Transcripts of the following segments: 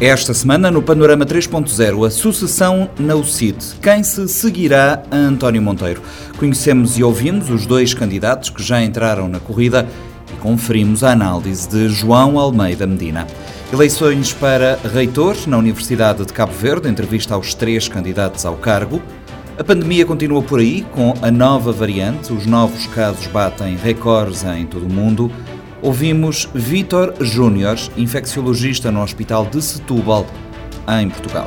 Esta semana, no Panorama 3.0, a sucessão na UCID. Quem se seguirá a António Monteiro? Conhecemos e ouvimos os dois candidatos que já entraram na corrida e conferimos a análise de João Almeida Medina. Eleições para reitor na Universidade de Cabo Verde, entrevista aos três candidatos ao cargo. A pandemia continua por aí, com a nova variante, os novos casos batem recordes em todo o mundo. Ouvimos Vítor Júnior, infecciologista no Hospital de Setúbal, em Portugal.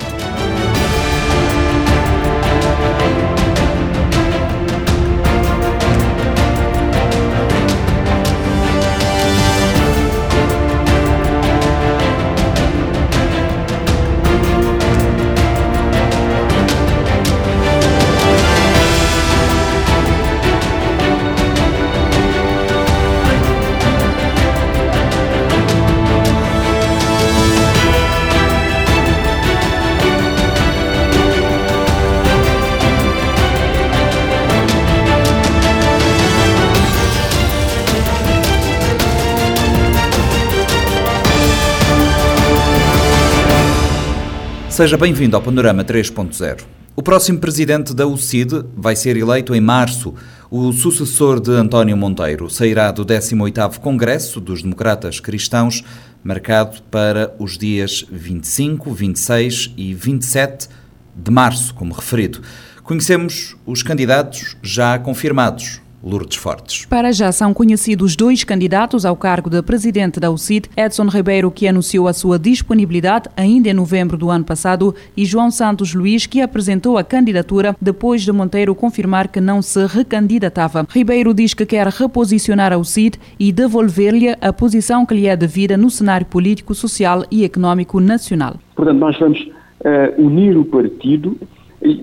Seja bem-vindo ao Panorama 3.0. O próximo presidente da UCID vai ser eleito em março. O sucessor de António Monteiro sairá do 18º Congresso dos Democratas Cristãos, marcado para os dias 25, 26 e 27 de março, como referido. Conhecemos os candidatos já confirmados. Lourdes Fortes. Para já são conhecidos dois candidatos ao cargo de presidente da UCID, Edson Ribeiro, que anunciou a sua disponibilidade ainda em novembro do ano passado, e João Santos Luiz, que apresentou a candidatura depois de Monteiro confirmar que não se recandidatava. Ribeiro diz que quer reposicionar a UCID e devolver-lhe a posição que lhe é devida no cenário político, social e económico nacional. Portanto, nós vamos uh, unir o partido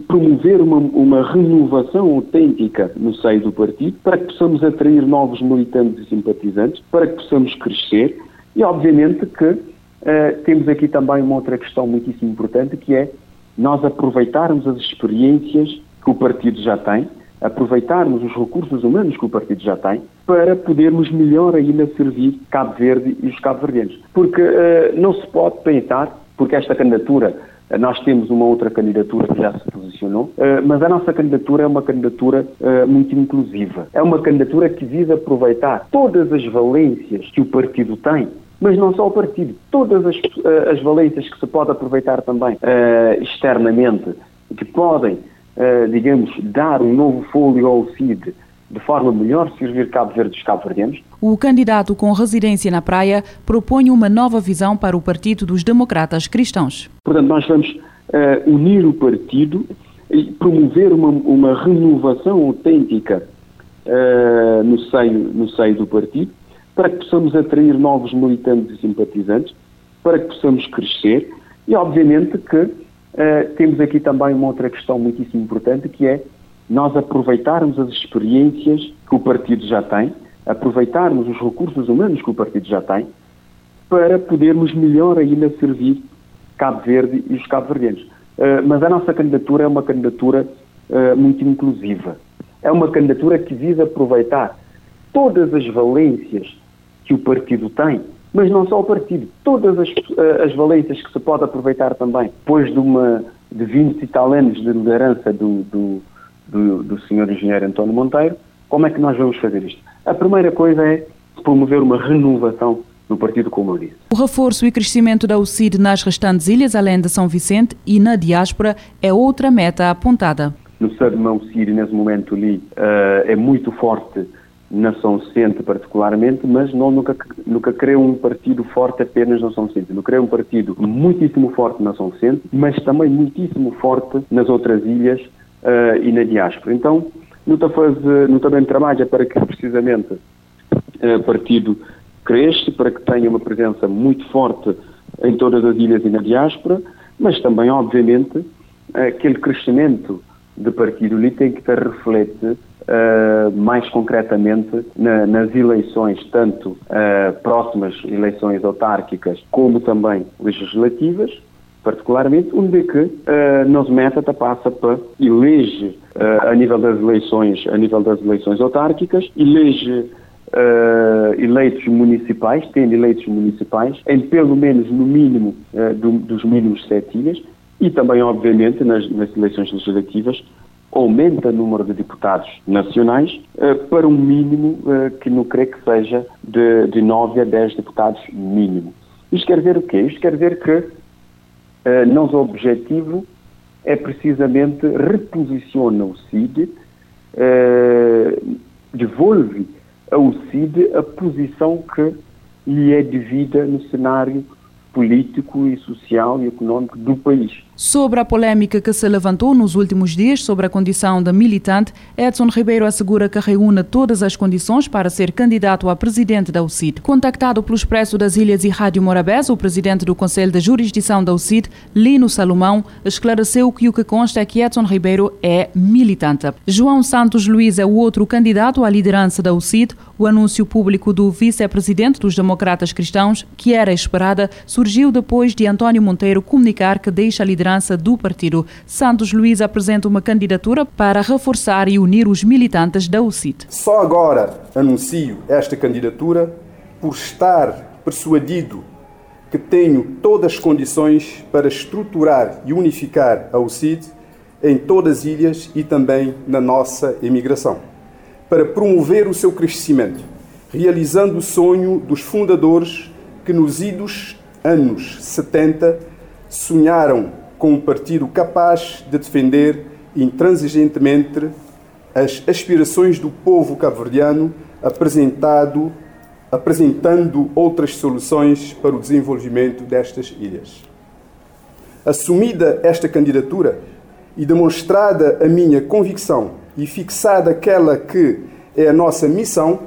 promover uma, uma, renovação autêntica no seio do partido para que possamos atrair novos militantes e simpatizantes, para que possamos crescer e, obviamente, que uh, temos aqui também uma outra questão muitíssimo importante que é nós aproveitarmos as experiências que o partido já tem, aproveitarmos os recursos humanos que o partido já tem para podermos melhor ainda servir Cabo Verde e os cabo-verdianos. Porque uh, não se pode pensar, porque esta candidatura nós temos uma outra candidatura que já se posicionou, eh, mas a nossa candidatura é uma candidatura eh, muito inclusiva. É uma candidatura que visa aproveitar todas as valências que o partido tem mas não só o partido, todas as, eh, as valências que se pode aproveitar também externamente, que podem, digamos, dar um novo fôlego ao CID de forma melhor servir Cabo Verde dos cabo-verdianos. O candidato com residência na praia propõe uma nova visão para o Partido dos Democratas Cristãos. Portanto, nós vamos uh, unir o partido e promover uma, uma renovação autêntica uh, no, seio, no seio do partido para que possamos atrair novos militantes e simpatizantes, para que possamos crescer e, obviamente, que uh, temos aqui também uma outra questão muitíssimo importante que é nós aproveitarmos as experiências que o partido já tem, aproveitarmos os recursos humanos que o partido já tem, para podermos melhor ainda servir Cabo Verde e os cabo-verdianos. Uh, mas a nossa candidatura é uma candidatura uh, muito inclusiva. É uma candidatura que visa aproveitar todas as valências que o partido tem, mas não só o partido, todas as, uh, as valências que se pode aproveitar também, depois de, uma, de 20 e tal anos de liderança do, do do, do Sr. Engenheiro António Monteiro, como é que nós vamos fazer isto? A primeira coisa é promover uma renovação no partido, disse. O reforço e crescimento da UCID nas restantes ilhas, além de São Vicente e na diáspora, é outra meta apontada. No Sadmão UCID, nesse momento ali, uh, é muito forte na São Vicente particularmente, mas não, nunca, nunca creio um partido forte apenas na São Vicente. Eu creio um partido muitíssimo forte na São Vicente, mas também muitíssimo forte nas outras ilhas uh, e na diáspora. Então, no também trabalha para que precisamente eh, o partido cresça, para que tenha uma presença muito forte em todas as ilhas e na diáspora, mas também, obviamente, aquele crescimento de partido ali tem que ter reflete uh, mais concretamente na, nas eleições, tanto uh, próximas eleições autárquicas como também legislativas, particularmente, onde que uh, nos meta passa para elege uh, a nível das eleições, a nível das eleições autárquicas, elege uh, eleitos municipais, tendo eleitos municipais, em pelo menos no mínimo uh, do, dos mínimos sete ilhas, e também, obviamente, nas, nas eleições legislativas, aumenta o número de deputados nacionais uh, para um mínimo que não creio que seja de, de 9 a 10 deputados mínimo. Isto quer dizer o quê? Isto quer dizer que uh, nosso objetivo é precisamente reposiciona o CID, devolve ao CID a posição que lhe é devida no cenário político e social e econômico do país. Sobre a polêmica que se levantou nos últimos dias sobre a condição da militante, Edson Ribeiro assegura que reúne todas as condições para ser candidato a presidente da UCID. Contactado pelo Expresso das Ilhas e Rádio Morabés, o presidente do Conselho de Jurisdição da UCID, Lino Salomão, esclareceu que o que consta é que Edson Ribeiro é militante. João Santos Luiz é o outro candidato à liderança da UCID. O anúncio público do vice-presidente dos Democratas Cristãos, que era esperada, surgiu depois de António Monteiro comunicar que deixa a liderança liderança do partido. Santos Luiz apresenta uma candidatura para reforçar e unir os militantes da UCIT. Só agora anuncio esta candidatura por estar persuadido que tenho todas as condições para estruturar e unificar a UCID em todas as ilhas e também na nossa emigração, para promover o seu crescimento, realizando o sonho dos fundadores que nos idos anos 70 sonharam com um partido capaz de defender intransigentemente as aspirações do povo cabo-verdiano, apresentando outras soluções para o desenvolvimento destas ilhas. Assumida esta candidatura e demonstrada a minha convicção e fixada aquela que é a nossa missão,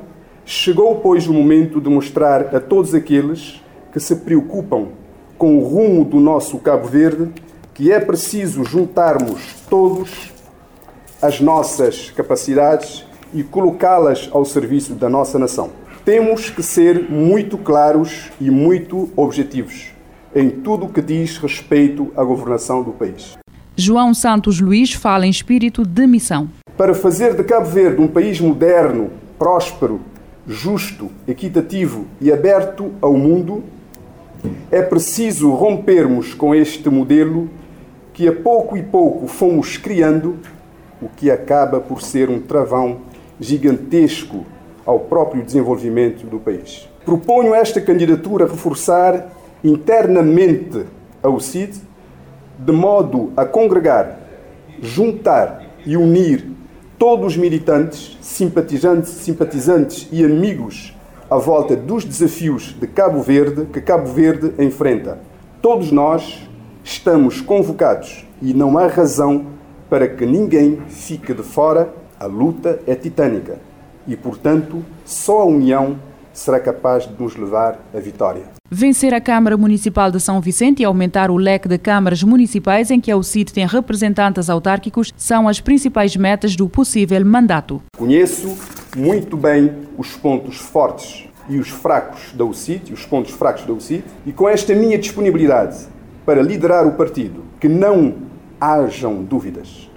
chegou, pois, o momento de mostrar a todos aqueles que se preocupam com o rumo do nosso Cabo Verde que é preciso juntarmos todos as nossas capacidades e colocá-las ao serviço da nossa nação. Temos que ser muito claros e muito objetivos em tudo o que diz respeito à governação do país. João Santos Luís fala em espírito de missão. Para fazer de Cabo Verde um país moderno, próspero, justo, equitativo e aberto ao mundo, é preciso rompermos com este modelo que a pouco e pouco fomos criando, o que acaba por ser um travão gigantesco ao próprio desenvolvimento do país. Proponho esta candidatura reforçar internamente a UCID, de modo a congregar, juntar e unir todos os militantes, simpatizantes, simpatizantes e amigos à volta dos desafios de Cabo Verde que Cabo Verde enfrenta. Todos nós Estamos convocados e não há razão para que ninguém fique de fora. A luta é titânica e, portanto, só a união será capaz de nos levar à vitória. Vencer a Câmara Municipal de São Vicente e aumentar o leque de câmaras municipais em que a UCIT tem representantes autárquicos são as principais metas do possível mandato. Conheço muito bem os pontos fortes e os fracos da UCIT, os pontos fracos da UCIT, e com esta minha disponibilidade para liderar o partido, que não hajam dúvidas,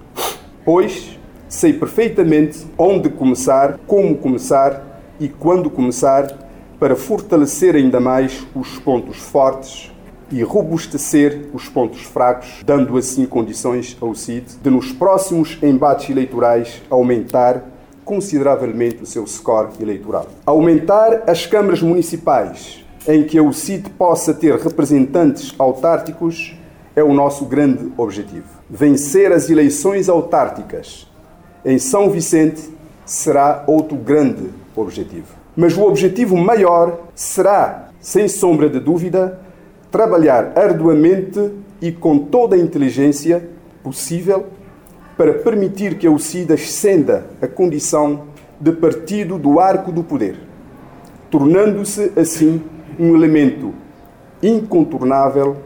pois sei perfeitamente onde começar, como começar e quando começar para fortalecer ainda mais os pontos fortes e robustecer os pontos fracos, dando assim condições ao CID de, nos próximos embates eleitorais, aumentar consideravelmente o seu score eleitoral. Aumentar as câmaras municipais em que o CIT possa ter representantes autárticos é o nosso grande objetivo. Vencer as eleições autárticas em São Vicente será outro grande objetivo. Mas o objetivo maior será, sem sombra de dúvida, trabalhar arduamente e com toda a inteligência possível para permitir que a UCID ascenda a condição de partido do arco do poder, tornando-se assim um elemento incontornável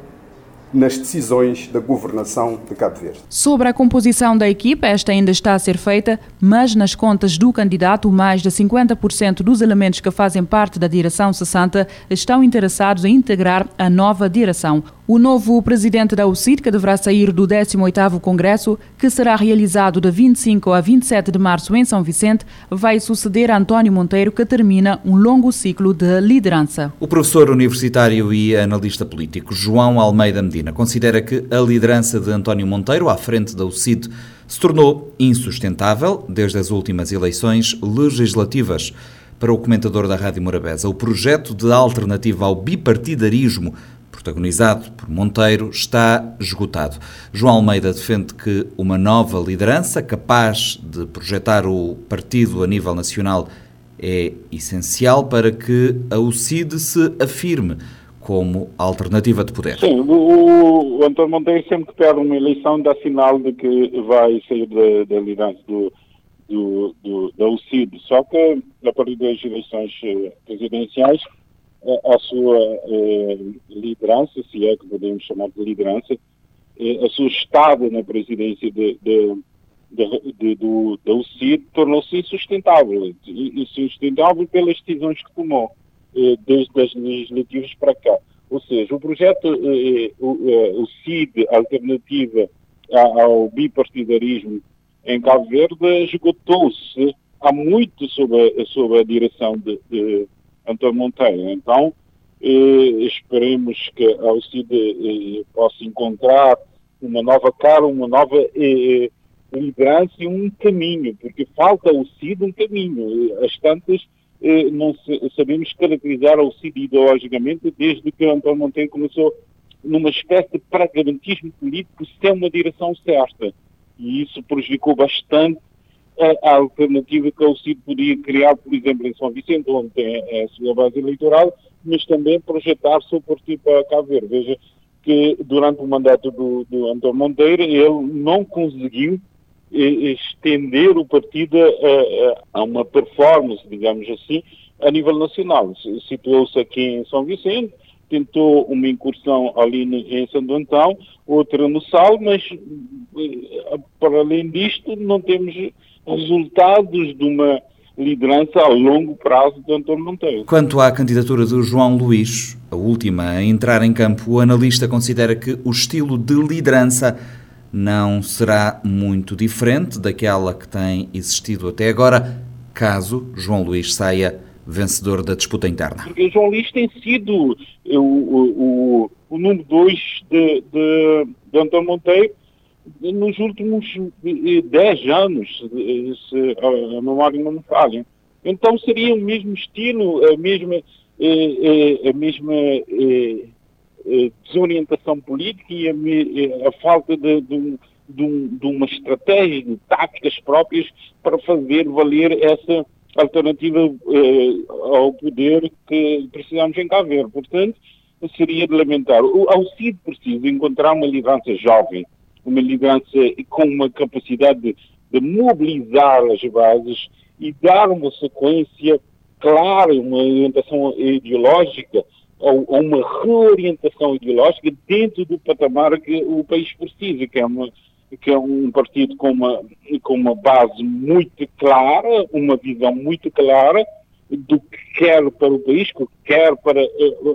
nas decisões da governação de Cabo Verde. Sobre a composição da equipa, esta ainda está a ser feita, mas nas contas do candidato, mais de 50% dos elementos que fazem parte da direção 60 estão interessados em integrar a nova direção. O novo presidente da UCID, que deverá sair do 18º Congresso, que será realizado de 25 a 27 de março em São Vicente, vai suceder António Monteiro, que termina um longo ciclo de liderança. O professor universitário e analista político João Almeida Medina considera que a liderança de António Monteiro à frente da UCID se tornou insustentável desde as últimas eleições legislativas. Para o comentador da Rádio Morabeza, o projeto de alternativa ao bipartidarismo protagonizado por Monteiro, está esgotado. João Almeida defende que uma nova liderança capaz de projetar o partido a nível nacional é essencial para que a UCID se afirme como alternativa de poder. Sim, o, o António Monteiro sempre que perde uma eleição dá sinal de que vai sair da, da liderança do, do, do, da UCID. Só que a partir das eleições eh, presidenciais a sua eh, liderança, se é que podemos chamar de liderança, eh, a sua estado na presidência de, de, de, de do, da UCID tornou-se insustentável. Insustentável pelas decisões que tomou, eh, desde as legislativas para cá. Ou seja, o projeto, o CID, alternativa ao bipartidarismo em Cabo Verde, esgotou-se há muito sob a, sob a direção de, de Antônio Monteiro. Então, eh, esperemos que a UCID eh, possa encontrar uma nova cara, uma nova eh, liderança e um caminho, porque falta ao CID um caminho. As tantas eh, não sabemos caracterizar o CID ideologicamente desde que Antônio Monteiro começou numa espécie de pragmatismo político sem uma direção certa. E isso prejudicou bastante a, alternativa que o CID podia criar, por exemplo, em São Vicente, onde tem a sua base eleitoral, mas também projetar seu partido para Cabo Verde. Veja que durante o mandato do, do Monteiro ele não conseguiu eh, estender o partido a, a, uma performance, digamos assim, a nível nacional. Situou-se aqui em São Vicente, tentou uma incursão ali em Santo Antão, outra no Sal, mas eh, para além disto não temos resultados de uma liderança a longo prazo de António Monteiro. Quanto à candidatura de João Luís, a última a entrar em campo, o analista considera que o estilo de liderança não será muito diferente daquela que tem existido até agora, caso João Luís saia vencedor da disputa interna. Porque João Luís tem sido o, o, o, o número dois de, de, de António Monteiro nos últimos 10 anos, se a memória não me falha. Então seria o mesmo estilo, a mesma, eh, eh, a mesma eh, desorientação política e a, a falta de, de, de, de, uma estratégia, de táticas próprias para fazer valer essa alternativa ao poder que precisamos em. Portanto, seria de lamentar. O Alcide precisa encontrar uma liderança jovem, uma liderança com uma capacidade de, de mobilizar as bases e dar uma sequência clara, uma orientação ideológica ou, ou uma reorientação ideológica dentro do patamar que o país precisa, que é uma que é um partido com uma, com uma base muito clara, uma visão muito clara do que quer para o país, do que quer para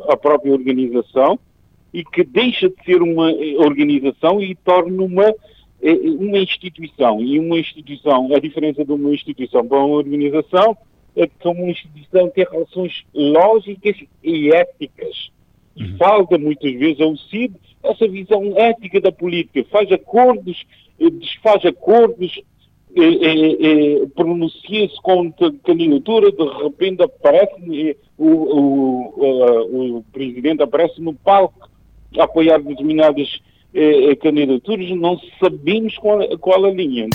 a própria organização e que deixa de ser uma eh, organização e torna uma, eh, uma instituição. E uma instituição, a diferença de uma instituição para uma organização é que uma instituição tem relações lógicas e éticas. E uhum. falta muitas vezes ao CID essa visão ética da política. Faz acordos, eh, desfaz acordos, pronuncia-se contra candidatura, de repente aparece, o, o, o, o presidente aparece no palco apoiar determinadas eh, eh, candidaturas, não sabemos qual, qual a linha.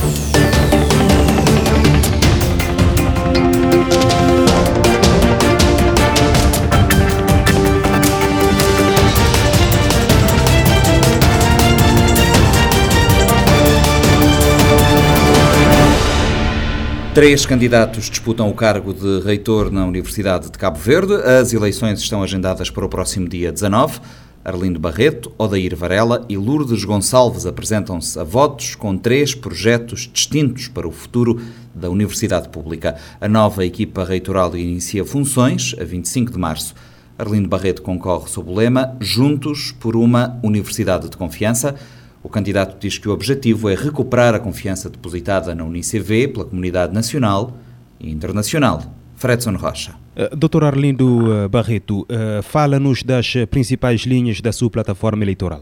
Três candidatos disputam o cargo de reitor na Universidade de Cabo Verde. As eleições estão agendadas para o próximo dia 19. Arlindo Barreto, Odair Varela e Lourdes Gonçalves apresentam-se a votos com três projetos distintos para o futuro da Universidade Pública. A nova equipa reitoral inicia funções a 25 de março. Arlindo Barreto concorre sob o lema Juntos por uma Universidade de Confiança. O candidato diz que o objetivo é recuperar a confiança depositada na UNICV pela comunidade nacional e internacional. Fredson Rocha. Uh, Dr. Arlindo eh, Barreto, uh, fala-nos das principais linhas da sua plataforma eleitoral.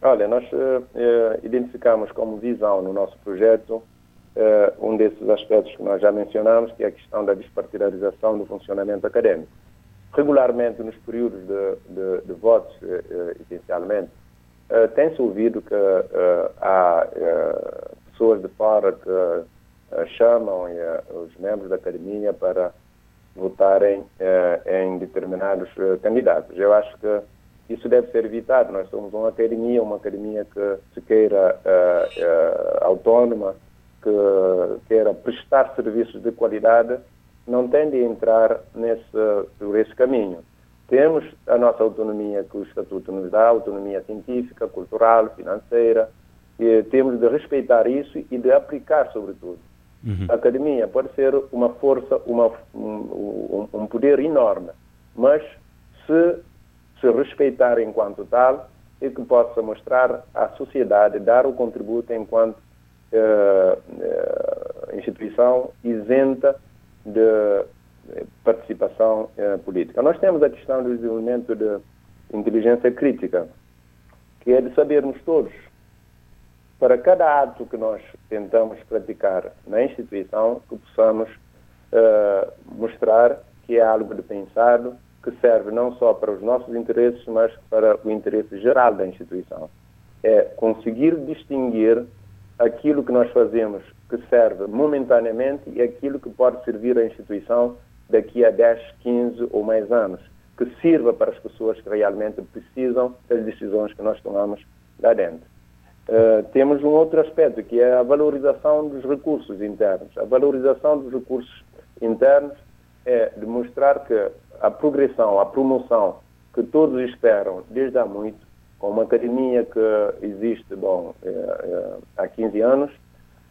Olha, nós identificamos como visão no nosso projeto um desses aspectos que nós já mencionamos, que é a questão da despartidarização do funcionamento acadêmico. Regularmente, nos períodos de, de, de votos, essencialmente, tem-se ouvido que há pessoas de fora que eh, chamam eh, os membros da academia para votarem eh, em determinados candidatos. Eu acho que isso deve ser evitado. Nós somos uma academia, uma academia que se queira autónoma, que queira prestar serviços de qualidade, não tem de entrar nesse, por esse caminho. Temos a nossa autonomia que o Estatuto nos dá, autonomia científica, cultural, financeira, e temos de respeitar isso e de aplicar, sobretudo. Uhum. A academia pode ser uma força, uma, um, um, poder enorme, mas se se respeitar enquanto tal e que possa mostrar à sociedade, dar o contributo enquanto uh, uh, instituição isenta de participação uh, política. Nós temos a questão do desenvolvimento de inteligência crítica, que é de sabermos todos para cada ato que nós tentamos praticar na instituição, que possamos uh, mostrar que é algo de pensado, que serve não só para os nossos interesses, mas para o interesse geral da instituição. É conseguir distinguir aquilo que nós fazemos que serve momentaneamente e aquilo que pode servir à instituição daqui a 10, 15 ou mais anos, que sirva para as pessoas que realmente precisam das decisões que nós tomamos lá dentro. Uh, temos um outro aspecto, que é a valorização dos recursos internos. A valorização dos recursos internos é demonstrar que a progressão, a promoção que todos esperam desde há muito, com uma academia que existe bom, é, é, há 15 anos,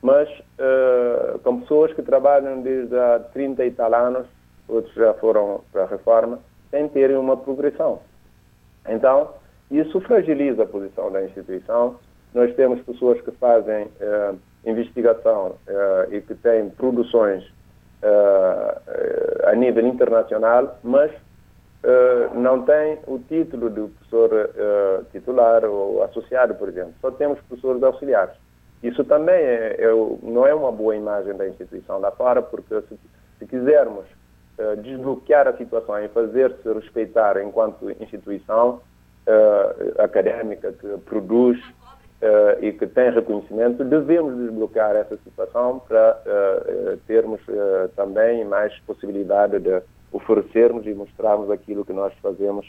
mas uh, com pessoas que trabalham desde há 30 e tal anos, outros já foram para a reforma, sem terem uma progressão. Então, isso fragiliza a posição da instituição nós temos pessoas que fazem eh, investigação eh, e que têm produções eh, a nível internacional, mas não têm o título de professor titular ou associado, por exemplo. Só temos professores auxiliares. Isso também é, é, não é uma boa imagem da instituição lá fora, porque se, se quisermos desbloquear a situação e fazer-se respeitar enquanto instituição académica que produz uh, e que tem reconhecimento, devemos desbloquear essa situação para uh, termos uh, também mais possibilidade de oferecermos e mostrarmos aquilo que nós fazemos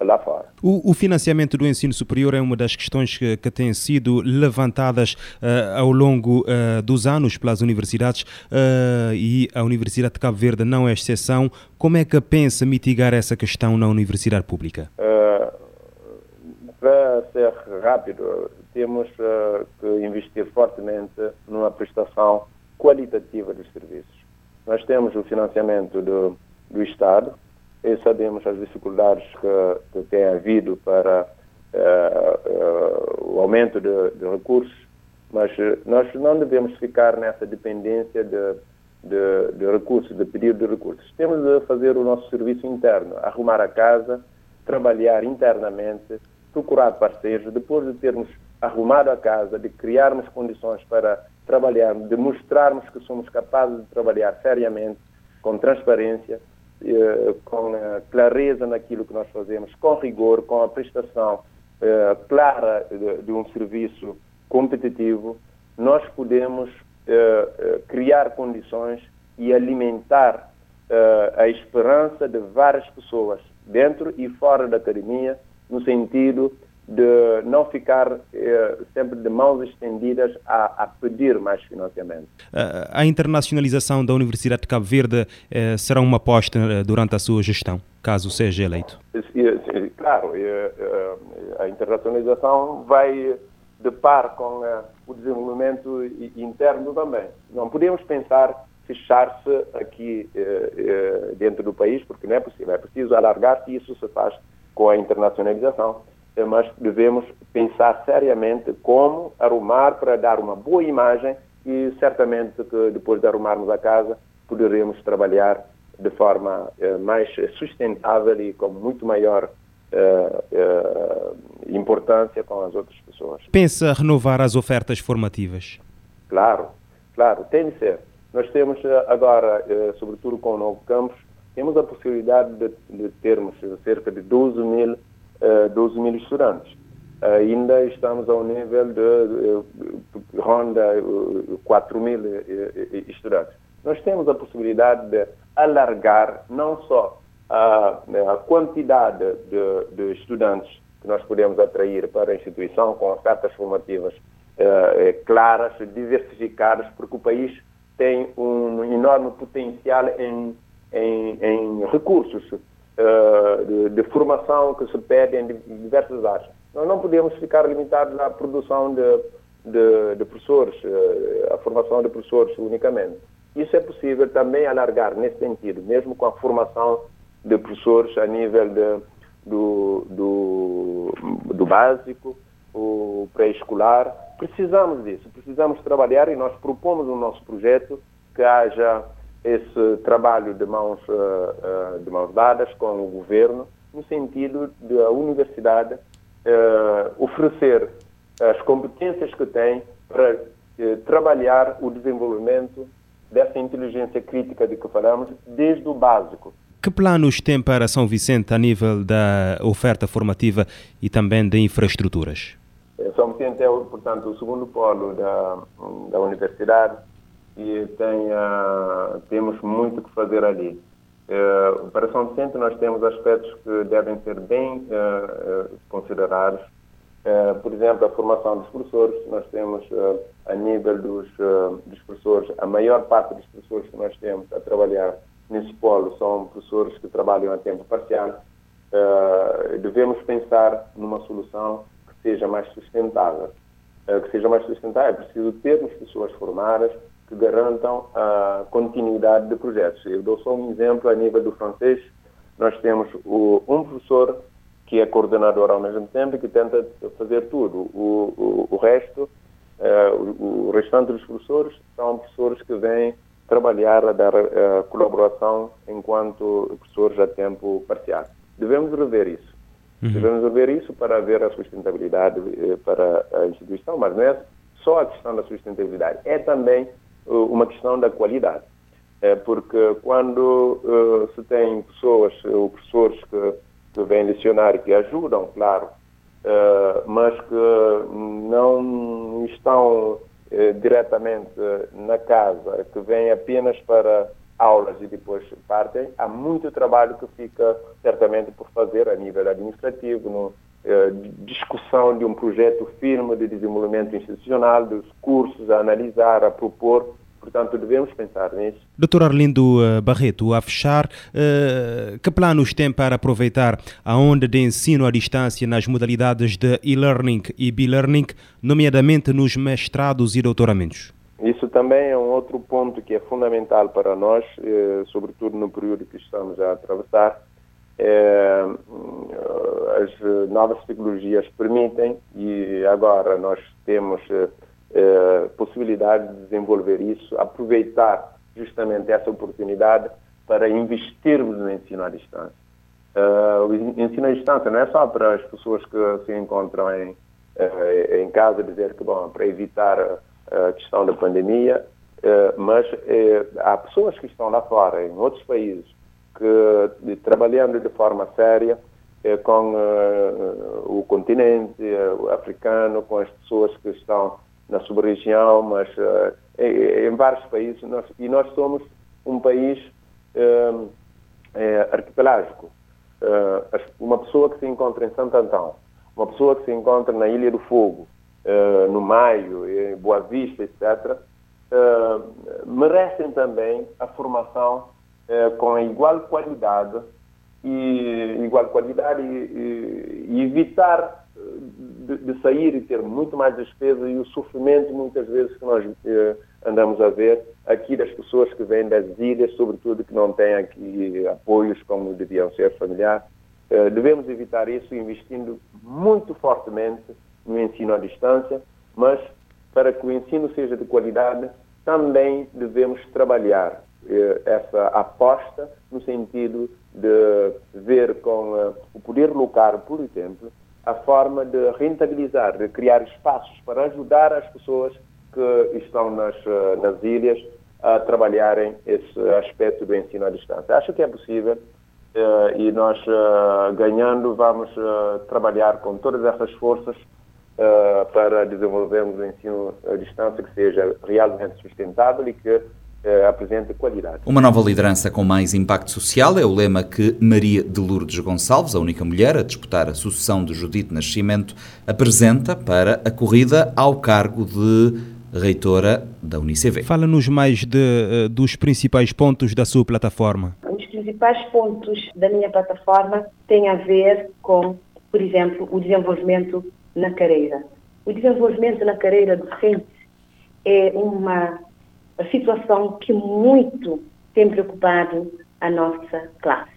lá fora. O, o, financiamento do ensino superior é uma das questões que, que têm sido levantadas uh, ao longo uh, dos anos pelas universidades uh, e a Universidade de Cabo Verde não é exceção. Como é que pensa mitigar essa questão na Universidade Pública? para ser rápido, temos uh, que investir fortemente numa prestação qualitativa dos serviços. Nós temos o financiamento do, do Estado e sabemos as dificuldades que, que tem havido para uh, uh, o aumento de, de, recursos, mas nós não devemos ficar nessa dependência de, de, de recursos, de pedido de recursos. Temos de fazer o nosso serviço interno, arrumar a casa, trabalhar internamente, procurar parceiros, depois de termos arrumado a casa, de criarmos condições para trabalhar, de mostrarmos que somos capazes de trabalhar seriamente, com transparência, eh, com eh, clareza naquilo que nós fazemos, com rigor, com a prestação eh, clara de, um serviço competitivo, nós podemos criar condições e alimentar a esperança de várias pessoas, dentro e fora da academia, no sentido de não ficar eh, sempre de mãos estendidas a, a, pedir mais financiamento. A internacionalização da Universidade de Cabo Verde eh, será uma aposta eh, durante a sua gestão, caso seja eleito? Claro, eh, eh, a internacionalização vai de par com eh, o desenvolvimento interno também. Não podemos pensar fechar-se aqui dentro do país, porque não é possível. É preciso alargar-se e isso se faz com a internacionalização. Mas devemos pensar seriamente como arrumar para dar uma boa imagem e certamente que depois de arrumarmos a casa poderemos trabalhar de forma uh, mais sustentável e com muito maior uh, importância com as outras pessoas. Pensa renovar as ofertas formativas? Claro, claro, tem de ser. Nós temos agora, sobretudo com o novo campus, temos a possibilidade de, de termos cerca de 12 mil, 12 mil estudantes ainda estamos ao nível de, de ronda 4 mil estudantes. Nós temos a possibilidade de alargar não só a, a quantidade de, de, estudantes que nós podemos atrair para a instituição com ofertas formativas eh, claras, diversificadas, porque o país tem um enorme potencial em, em, em recursos eh, de, de, formação que se pedem em diversas áreas. Nós não podemos ficar limitados à produção de, de, de professores, eh, à formação de professores unicamente. Isso é possível também alargar nesse sentido, mesmo com a formação de professores a nível de, do, do, do básico, o pré-escolar. Precisamos disso, precisamos trabalhar e nós propomos no nosso projeto que haja esse trabalho de mãos, uh, uh, de mãos dadas com o governo, no sentido de a universidade uh, oferecer as competências que tem para trabalhar o desenvolvimento dessa inteligência crítica de que falamos, desde o básico. Que planos tem para São Vicente a nível da oferta formativa e também de infraestruturas? Eh, São Vicente é, portanto, o segundo polo da, da universidade e tem, uh, temos muito que fazer ali. Uh, para São Vicente nós temos aspectos que devem ser bem uh, considerados Uh, por exemplo, a formação dos professores, nós temos uh, a nível dos, dos, professores, a maior parte dos professores que nós temos a trabalhar nesse polo são professores que trabalham a tempo parcial. devemos pensar numa solução que seja mais sustentável. que seja mais sustentável, é preciso termos pessoas formadas que garantam a continuidade de projetos. Eu dou só um exemplo a nível do francês. Nós temos o, um professor que é coordenador ao mesmo tempo e que tenta fazer tudo. O, o, o resto, uh, o, o, restante dos professores são professores que vêm trabalhar a dar uh, colaboração enquanto professores a tempo parcial. Devemos rever isso. Uhum. Devemos rever isso para ver a sustentabilidade uh, para a instituição, mas não é só a questão da sustentabilidade, é também uma questão da qualidade. É porque quando se tem pessoas ou professores que que vêm lecionar e que ajudam, claro, uh, mas que não estão uh, diretamente na casa, que vêm apenas para aulas e depois partem, há muito trabalho que fica certamente por fazer a nível administrativo, no, uh, discussão de um projeto firme de desenvolvimento institucional, dos cursos a analisar, a propor, Portanto, devemos pensar nisso. Doutor Arlindo eh, Barreto, a fechar, eh, que planos tem para aproveitar a onda de ensino à distância nas modalidades de e-learning e b-learning, nomeadamente nos mestrados e doutoramentos? Isso também é um outro ponto que é fundamental para nós, eh, sobretudo no período que estamos a atravessar. as novas tecnologias permitem e agora nós temos eh, possibilidade de desenvolver isso, aproveitar justamente essa oportunidade para investirmos no ensino à distância. Uh, o ensino à distância não é só para as pessoas que se encontram em, uh, em casa dizer que, bom, para evitar a questão da pandemia, mas há pessoas que estão lá fora, em outros países, que trabalhando de forma séria com o continente africano, com as pessoas que estão na sub-região, mas uh, em, em, vários países. Nós, e nós somos um país uh, é, arquipelágico. Uh, uma pessoa que se encontra em Santo Antão, uma pessoa que se encontra na Ilha do Fogo, no Maio, em Boa Vista, etc., merecem também a formação com igual qualidade e igual qualidade e, e, e evitar de, de, sair e ter muito mais despesa e o sofrimento muitas vezes que nós eh, andamos a ver aqui das pessoas que vêm das ilhas, sobretudo que não têm aqui apoios como deviam ser familiar. Uh, devemos evitar isso investindo muito fortemente no ensino à distância, mas para que o ensino seja de qualidade, também devemos trabalhar eh, essa aposta no sentido de ver com uh, o poder local, por exemplo, a forma de rentabilizar, de criar espaços para ajudar as pessoas que estão nas, uh, nas ilhas a trabalharem esse aspecto do ensino à distância. Acho que é possível uh, e nós, ganhando, vamos trabalhar com todas essas forças para desenvolvermos um ensino à distância que seja realmente sustentável e que eh, apresenta qualidade. Uma nova liderança com mais impacto social é o lema que Maria de Lourdes Gonçalves, a única mulher a disputar a sucessão de Judite Nascimento, apresenta para a corrida ao cargo de reitora da UNICEF. Fala-nos mais de, eh, dos principais pontos da sua plataforma. Os principais pontos da minha plataforma têm a ver com, por exemplo, o desenvolvimento na carreira. O desenvolvimento na carreira docente é uma a situação que muito tem preocupado a nossa classe.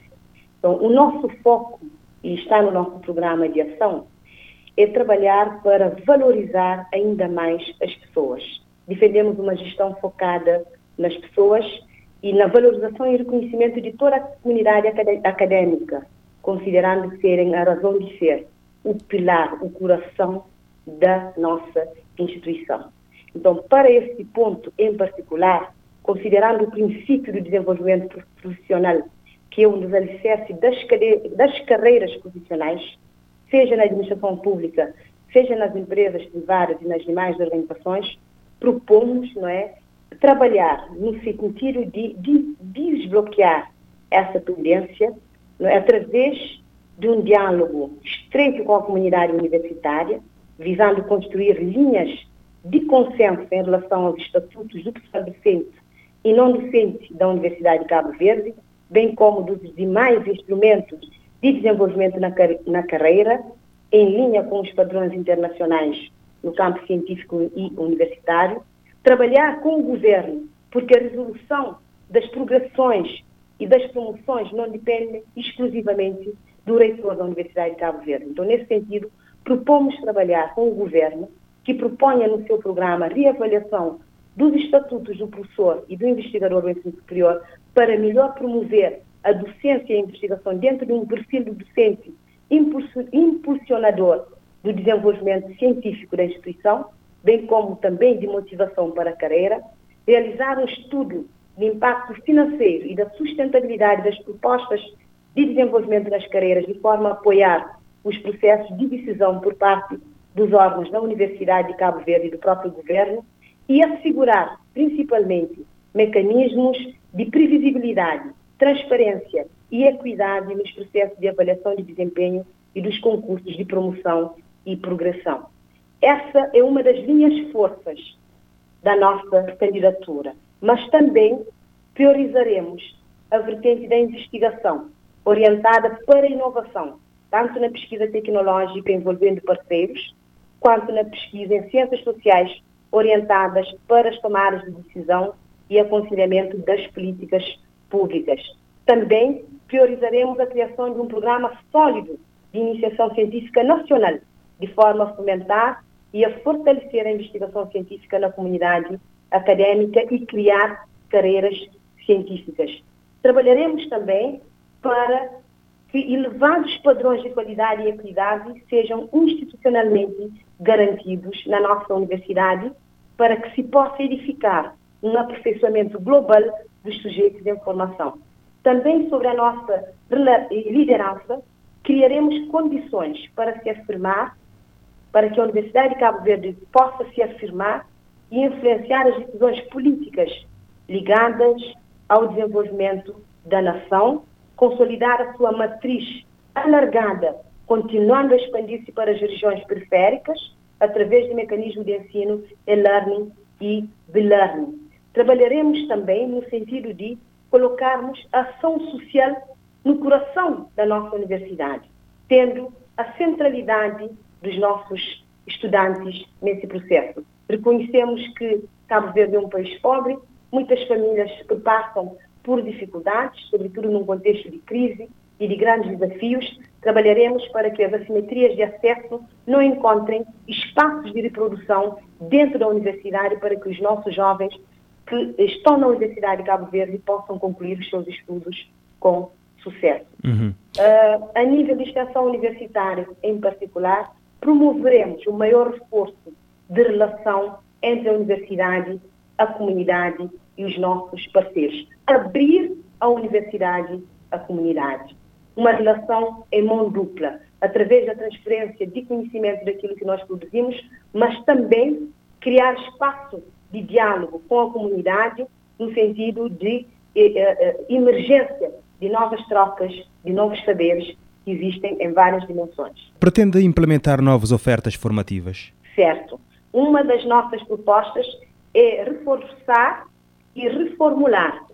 Então, o nosso foco, e está no nosso programa de ação, é trabalhar para valorizar ainda mais as pessoas. Defendemos uma gestão focada nas pessoas e na valorização e reconhecimento de toda a comunidade acadêmica, considerando serem a razão de ser, o pilar, o coração da nossa instituição. Então, para esse ponto em particular, considerando o princípio do desenvolvimento profissional, que é um dos alicerces das, carreiras profissionais, seja na administração pública, seja nas empresas privadas e nas demais organizações, propomos não é, trabalhar no sentido de, de desbloquear essa tendência é, através de um diálogo estreito com a comunidade universitária, visando construir linhas de consenso em relação aos estatutos do professor docente e não docente da Universidade de Cabo Verde, bem como dos demais instrumentos de desenvolvimento na, na carreira, em linha com os padrões internacionais no campo científico e universitário, trabalhar com o governo, porque a resolução das progressões e das promoções não depende exclusivamente do reitor da Universidade de Cabo Verde. Então, nesse sentido, propomos trabalhar com o governo que proponha no seu programa a reavaliação dos estatutos do professor e do investigador do ensino superior para melhor promover a docência e a investigação dentro de um perfil do docente impulsionador do desenvolvimento científico da instituição, bem como também de motivação para a carreira, realizar um estudo de impacto financeiro e da sustentabilidade das propostas de desenvolvimento das carreiras, de forma a apoiar os processos de decisão por parte dos órgãos da Universidade de Cabo Verde e do próprio governo e assegurar, principalmente, mecanismos de previsibilidade, transparência e equidade nos processos de avaliação de desempenho e dos concursos de promoção e progressão. Essa é uma das linhas forças da nossa candidatura, mas também priorizaremos a vertente da investigação, orientada para a inovação, tanto na pesquisa tecnológica envolvendo parceiros, quanto na pesquisa em ciências sociais orientadas para as tomadas de decisão e aconselhamento das políticas públicas. Também priorizaremos a criação de um programa sólido de iniciação científica nacional, de forma a fomentar e a fortalecer a investigação científica na comunidade acadêmica e criar carreiras científicas. Trabalharemos também para que elevados padrões de qualidade e equidade sejam institucionalmente garantidos na nossa universidade para que se possa edificar um aperfeiçoamento global dos sujeitos de informação. Também sobre a nossa liderança, criaremos condições para se afirmar, para que a Universidade de Cabo Verde possa se afirmar e influenciar as decisões políticas ligadas ao desenvolvimento da nação consolidar a sua matriz alargada, continuando a expandir-se para as regiões periféricas, através de mecanismos de ensino, e-learning e e-learning. Trabalharemos também no sentido de colocarmos a ação social no coração da nossa universidade, tendo a centralidade dos nossos estudantes nesse processo. Reconhecemos que Cabo Verde é um país pobre, muitas famílias que passam por dificuldades, sobretudo num contexto de crise e de grandes desafios. Trabalharemos para que as assimetrias de acesso não encontrem espaços de reprodução dentro da universidade para que os nossos jovens que estão na Universidade de Cabo Verde possam concluir os seus estudos com sucesso. Uhum. Uh, a nível de extensão universitária, em particular, promoveremos o maior reforço de relação entre a universidade, a comunidade e os nossos parceiros. Abrir a universidade à comunidade. Uma relação em mão dupla, através da transferência de conhecimento daquilo que nós produzimos, mas também criar espaço de diálogo com a comunidade no sentido de eh, eh, emergência de novas trocas, de novos saberes que existem em várias dimensões. Pretende implementar novas ofertas formativas? Certo. Uma das nossas propostas é reforçar e reformular,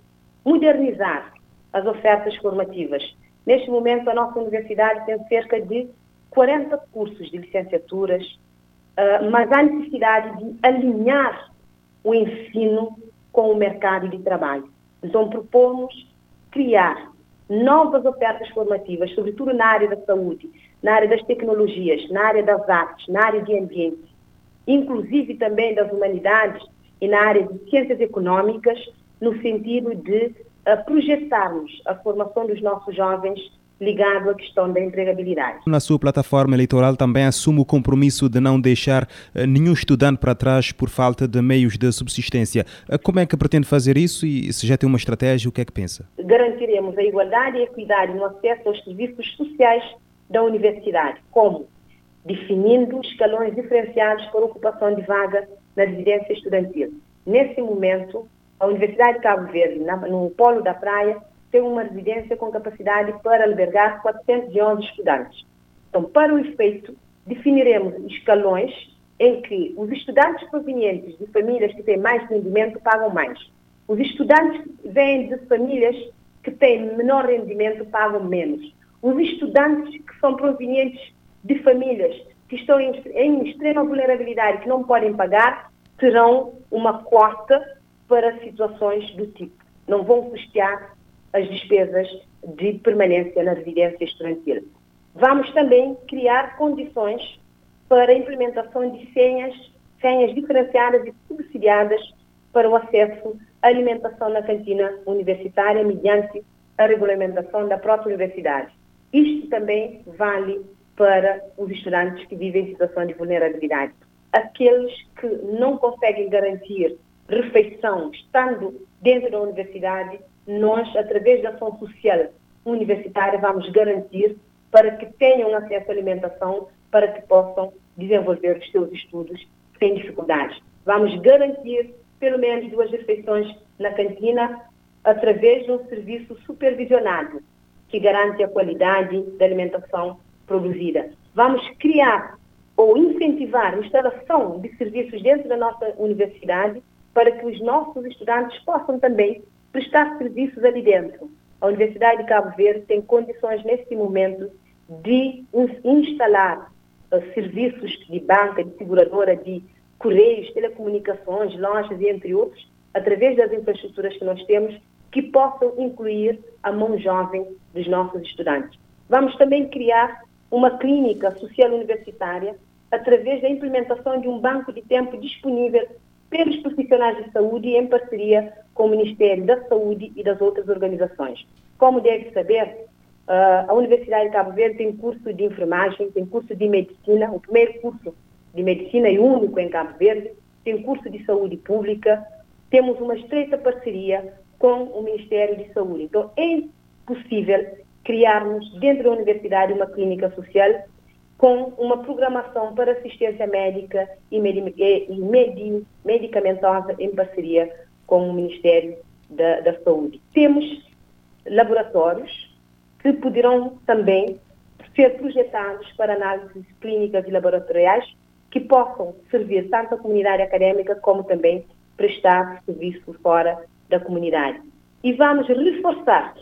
modernizar as ofertas formativas. Neste momento, a nossa universidade tem cerca de 40 cursos de licenciaturas, uh, mas há necessidade de alinhar o ensino com o mercado de trabalho. Então, propomos criar novas ofertas formativas, sobretudo na área da saúde, na área das tecnologias, na área das artes, na área de ambiente, inclusive também das humanidades e na área de ciências econômicas, no sentido de uh, projetarmos a formação dos nossos jovens ligado à questão da empregabilidade. Na sua plataforma eleitoral também assume o compromisso de não deixar uh, nenhum estudante para trás por falta de meios de subsistência. Uh, como é que pretende fazer isso e se já tem uma estratégia, o que é que pensa? Garantiremos a igualdade e a equidade no acesso aos serviços sociais da universidade, como definindo escalões diferenciados para ocupação de vaga na residência estudantil. Nesse momento, a Universidade de Cabo Verde, no polo da praia, tem uma residência com capacidade para albergar 411 estudantes. Então, para o efeito, definiremos escalões em que os estudantes provenientes de famílias que têm mais rendimento pagam mais. Os estudantes que vêm de famílias que têm menor rendimento pagam menos. Os estudantes que são provenientes de famílias que estão em, em extrema vulnerabilidade, que não podem pagar, terão uma cota para situações do tipo. Não vão custear as despesas de permanência na residência estudantil. Vamos também criar condições para a implementação de senhas, senhas diferenciadas e subsidiadas para o acesso à alimentação na cantina universitária mediante a regulamentação da própria universidade. Isto também vale para os estudantes que vivem em situação de vulnerabilidade. Aqueles que não conseguem garantir refeição estando dentro da universidade nós, através da ação social universitária, vamos garantir para que tenham acesso à alimentação, para que possam desenvolver os seus estudos sem dificuldades. Vamos garantir pelo menos duas refeições na cantina através de um serviço supervisionado que garante a qualidade da alimentação produzida. Vamos criar ou incentivar a instalação de serviços dentro da nossa universidade para que os nossos estudantes possam também prestar serviços ali dentro. A Universidade de Cabo Verde tem condições neste momento de instalar uh, serviços de banca, de seguradora, de correios, telecomunicações, lojas e entre outros, através das infraestruturas que nós temos, que possam incluir a mão jovem dos nossos estudantes. Vamos também criar uma clínica social universitária através da implementação de um banco de tempo disponível pelos profissionais de saúde em parceria com o Ministério da Saúde e das outras organizações. Como deve saber, ah, a Universidade de Cabo Verde tem curso de enfermagem, tem curso de medicina, o primeiro curso de medicina e único em Cabo Verde, tem curso de saúde pública, temos uma estreita parceria com o Ministério de Saúde. Então, é possível criarmos dentro da universidade uma clínica social com uma programação para assistência médica e, e medi medicamentosa em parceria com o Ministério da, da Saúde. Temos laboratórios que poderão também ser projetados para análises clínicas e laboratoriais que possam servir tanto a comunidade acadêmica como também prestar serviço fora da comunidade. E vamos reforçar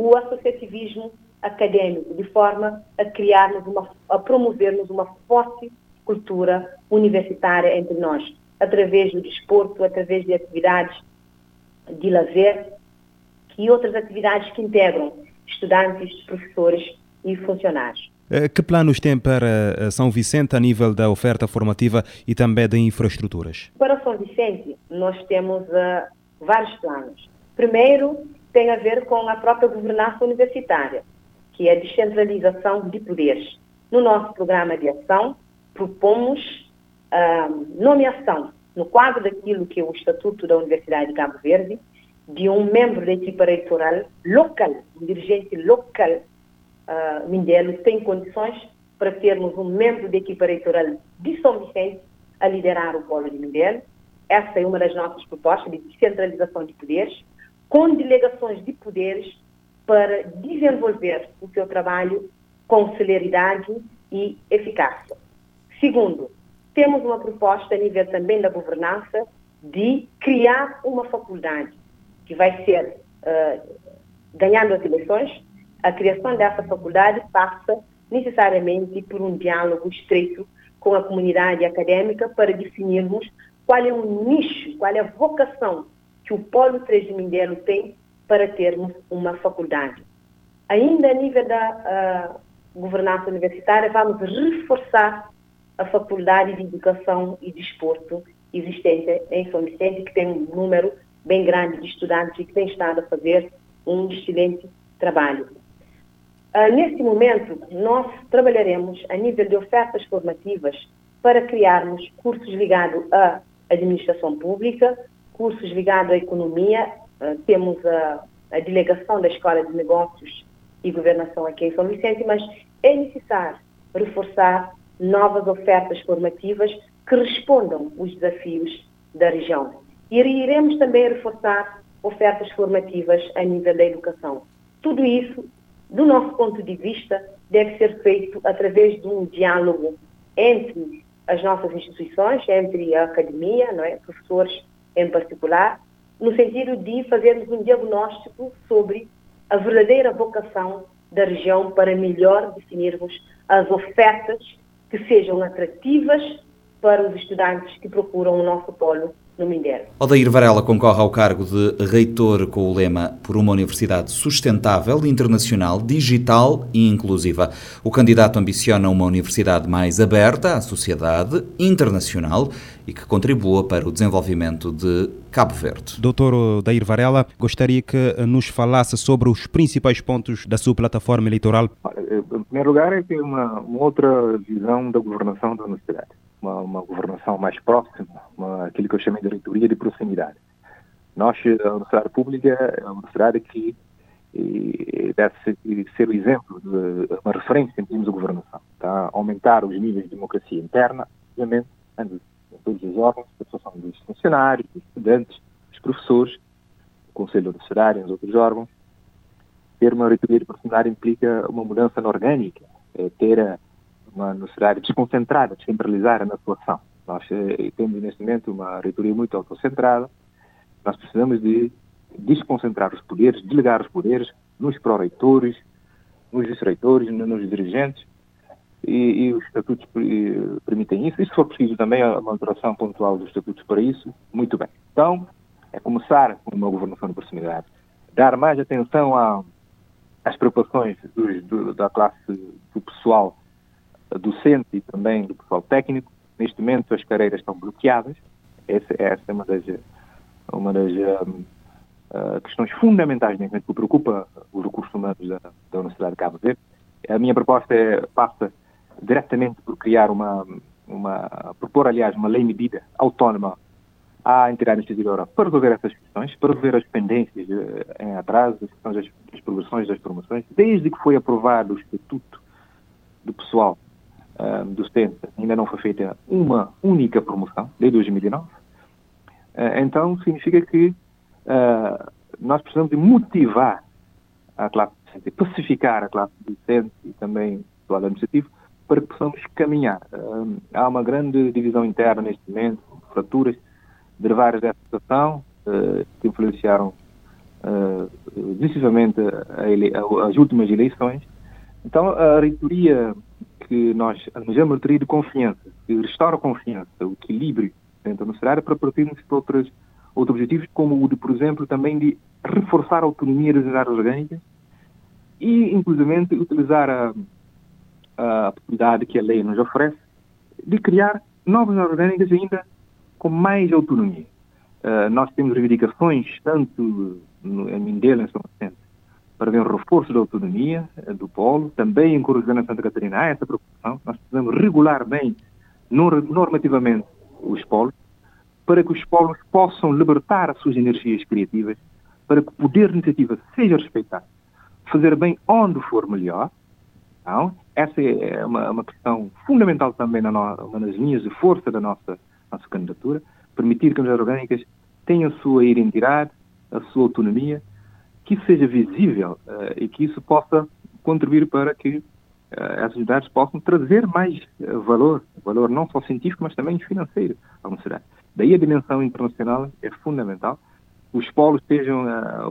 o associativismo acadêmico, de forma a criarmos uma, a promovermos uma forte cultura universitária entre nós. através do desporto, através de atividades de lazer e outras atividades que integram estudantes, professores e funcionários. Eh, que planos tem para eh, São Vicente a nível da oferta formativa e também de infraestruturas? Para São Vicente, nós temos uh, vários planos. Primeiro, tem a ver com a própria governança universitária, que é a descentralização de poderes. No nosso programa de ação, propomos uh, nomeação, no quadro daquilo que é o Estatuto da Universidade de Cabo Verde, de um membro da equipa eleitoral local, um dirigente local uh, Mindelo, tem condições para termos um membro da equipa eleitoral de São Vicente a liderar o polo de Mindelo. Essa é uma das nossas propostas de descentralização de poderes, com delegações de poderes para desenvolver o seu trabalho com celeridade e eficácia. Segundo, temos uma proposta a nível também da governança de criar uma faculdade que vai ser, uh, ganhando as eleições, a criação dessa faculdade passa necessariamente por um diálogo estreito com a comunidade acadêmica para definirmos qual é o nicho, qual é a vocação que o Polo 3 de Mindelo tem para termos uma faculdade. Ainda a nível da uh, governança universitária, vamos reforçar a Faculdade de Educação e Desporto existente em São Vicente, que tem um número bem grande de estudantes e que tem estado a fazer um excelente trabalho. Uh, neste momento, nós trabalharemos a nível de ofertas formativas para criarmos cursos ligados à administração pública, cursos ligados à economia. Uh, temos a, a delegação da Escola de Negócios e Governação aqui em São Vicente, mas é necessário reforçar novas ofertas formativas que respondam os desafios da região. E iremos também reforçar ofertas formativas a nível da educação. Tudo isso, do nosso ponto de vista, deve ser feito através de um diálogo entre as nossas instituições, entre a academia, não é? professores em particular, no sentido de fazermos um diagnóstico sobre a verdadeira vocação da região para melhor definirmos as ofertas que sejam atrativas para os estudantes que procuram o nosso polo no Mindelo. Odair Varela concorre ao cargo de reitor com o lema por uma universidade sustentável, internacional, digital e inclusiva. O candidato ambiciona uma universidade mais aberta à sociedade internacional e que contribua para o desenvolvimento de Cabo Verde. Doutor Odair Varela, gostaria que nos falasse sobre os principais pontos da sua plataforma eleitoral. Em primeiro lugar, é ter uma, uma outra visão da governação da universidade uma, uma governação mais próxima, uma, aquilo que eu chamei de reitoria de proximidade. Nós, a Universidade Pública, é uma universidade que e deve ser o exemplo de uma referência em termos de governação. Tá? Aumentar os níveis de democracia interna, obviamente, em todos os órgãos, a dos funcionários, dos estudantes, dos professores, o Conselho Universitário e os outros órgãos. Ter uma reitoria de proximidade implica uma mudança orgânica, é ter a, uma universidade desconcentrada, descentralizada na sua ação. Nós eh, temos neste momento uma reitoria muito autocentrada. Nós precisamos de desconcentrar os poderes, delegar os poderes nos pró-reitores, nos vice-reitores, nos dirigentes, e, e, os estatutos eh, permitem isso. E se for preciso também uma alteração pontual dos estatutos para isso, muito bem. Então, é começar com uma governação de proximidade, dar mais atenção a, às preocupações dos, do, da classe do pessoal docente e também do pessoal técnico. Neste momento as carreiras estão bloqueadas. Essa, essa é uma das, uma das um, uh, questões fundamentais né, que preocupa os recursos humanos da, da Universidade de Cabo Verde. A minha proposta é, passa diretamente por criar uma, uma, propor aliás uma lei medida autónoma à entidade institucional para resolver essas questões, para resolver as pendências uh, em atraso, as questões das, das progressões das promoções, desde que foi aprovado o Estatuto do Pessoal uh, do ainda não foi feita uma única promoção, desde 2009. Uh, então, significa que uh, nós precisamos de motivar a classe docente, pacificar a classe docente e também o lado administrativo para que possamos caminhar. Há uma grande divisão interna neste momento, fraturas derivadas dessa situação, que influenciaram uh, decisivamente as últimas eleições. Então, a reitoria que nós almejamos de confiança, que restaura a confiança, o equilíbrio da universidade para partirmos para outros, outros objetivos, como o de, por exemplo, também de reforçar a autonomia das unidades orgânicas e, inclusivamente, utilizar a, a possibilidade que a lei nos oferece de criar novas orgânicas ainda com mais autonomia. Uh, nós temos reivindicações, tanto no, em Mindelo, em São Vicente, para ver um reforço da autonomia uh, do polo, também em Corujana Santa Catarina há essa preocupação. Nós precisamos regular bem normativamente os polos, para que os polos possam libertar as suas energias criativas, para que o poder de iniciativa seja respeitado. Fazer bem onde for melhor. Então, essa é uma, uma questão fundamental também na no, uma linhas de força da nossa, nossa candidatura. Permitir que as orgânicas tenham a sua identidade, a sua autonomia, que isso seja visível uh, e que isso possa contribuir para que uh, essas unidades possam trazer mais uh, valor, valor não só científico, mas também financeiro à universidade. Daí a dimensão internacional é fundamental. Os polos sejam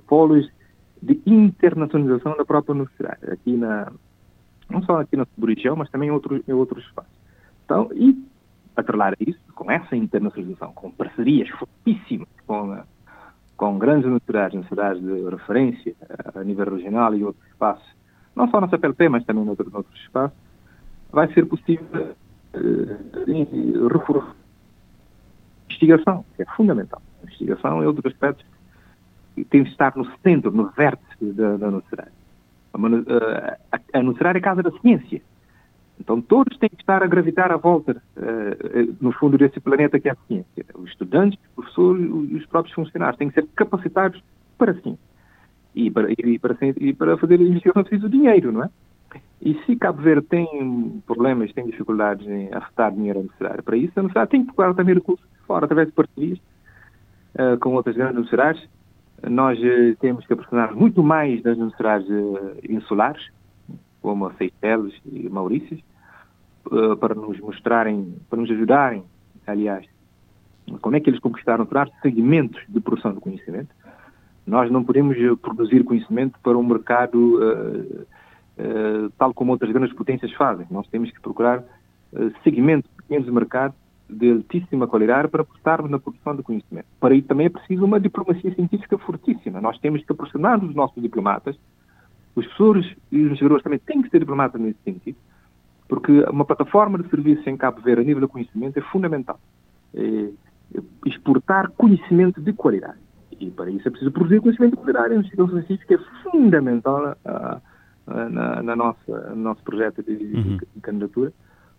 polos de internacionalização da própria universidade, aqui na, não só aqui na região, mas também em outros, em outros espaços. Então, e atrelar isso, com essa internacionalização, com parcerias fortíssimas com, com grandes universidades, universidades de referência a nível regional e outros espaços, não só na CPLP, mas também em outros, outros espaços, vai ser possível uh, reforçar a investigação, que é fundamental. A investigação é outro aspecto que tem de estar no centro, no vértice da, da. A, a, a é a casa da ciência. Então todos têm que estar a gravitar à volta, uh, no fundo, desse planeta que é a ciência. Os estudantes, os professores e os próprios funcionários têm que ser capacitados para a ciência. E para, e para, e para fazer investigação preciso dinheiro, não é? E se Cabo Verde tem problemas, tem dificuldades em afetar dinheiro à para isso a universidade tem que procurar também recursos fora, através de parcerias uh, com outras grandes universidades. Nós uh, temos que aproximar muito mais das universidades uh, insulares, como a Seychelles e Maurícias, para nos mostrarem, para nos ajudarem, aliás, como é que eles conquistaram para segmentos de produção de conhecimento. Nós não podemos produzir conhecimento para um mercado uh, uh, tal como outras grandes potências fazem. Nós temos que procurar uh, segmentos pequenos de mercado de altíssima qualidade para apostarmos na produção de conhecimento. Para isso também é preciso uma diplomacia científica fortíssima. Nós temos que aproximar os nossos diplomatas, os professores e os investigadores também têm que ser diplomatas nesse sentido, porque uma plataforma de serviço em Cabo Verde a nível de conhecimento é fundamental. É exportar conhecimento de qualidade. E para isso é preciso produzir conhecimento de qualidade. A investigação científica é fundamental uh, uh, na, na, nossa, no nosso projeto de, uhum. de candidatura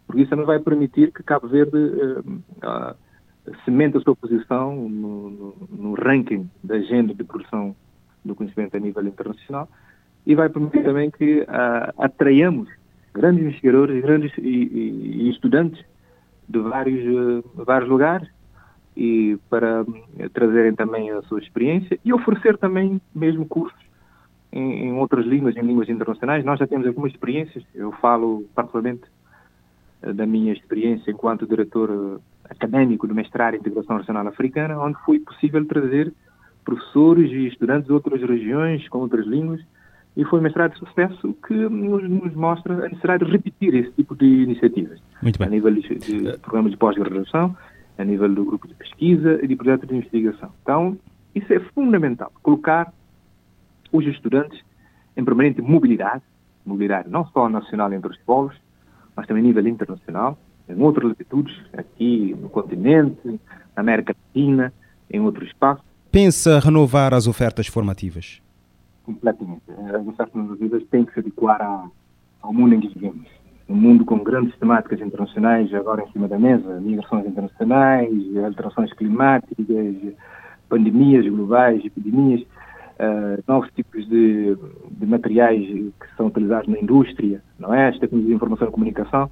porque isso também vai permitir que Cabo Verde uh, uh, semente a sua posição no, no, no, ranking da agenda de produção do conhecimento a nível internacional e vai permitir também que uh, atraiamos grandes investigadores grandes, e, e, e estudantes de vários, uh, vários lugares e para trazerem também a sua experiência e oferecer também mesmo cursos em, em outras línguas, em línguas internacionais. Nós já temos algumas experiências, eu falo particularmente eh, da minha experiência enquanto diretor académico do mestrado em Integração Nacional Africana, onde foi possível trazer professores e estudantes de outras regiões, com outras línguas, e foi um mestrado de sucesso que nos, nos, mostra a necessidade de repetir esse tipo de iniciativas. Muito bem. A nível de, de programas de pós-graduação, a nível do grupo de pesquisa e de projetos de investigação. Então, isso é fundamental, colocar os estudantes em permanente mobilidade, mobilidade não só nacional entre os polos, mas também a nível internacional, em outras latitudes, aqui no continente, na América Latina, em outros espaços. Pensa renovar as ofertas formativas? Completamente. As ofertas formativas têm que se adequar ao mundo em que vivemos. Um mundo com grandes temáticas internacionais agora em cima da mesa, migrações internacionais, alterações climáticas, pandemias globais, epidemias, uh, novos tipos de, de, materiais que são utilizados na indústria, não é? As tecnologias de informação e comunicação.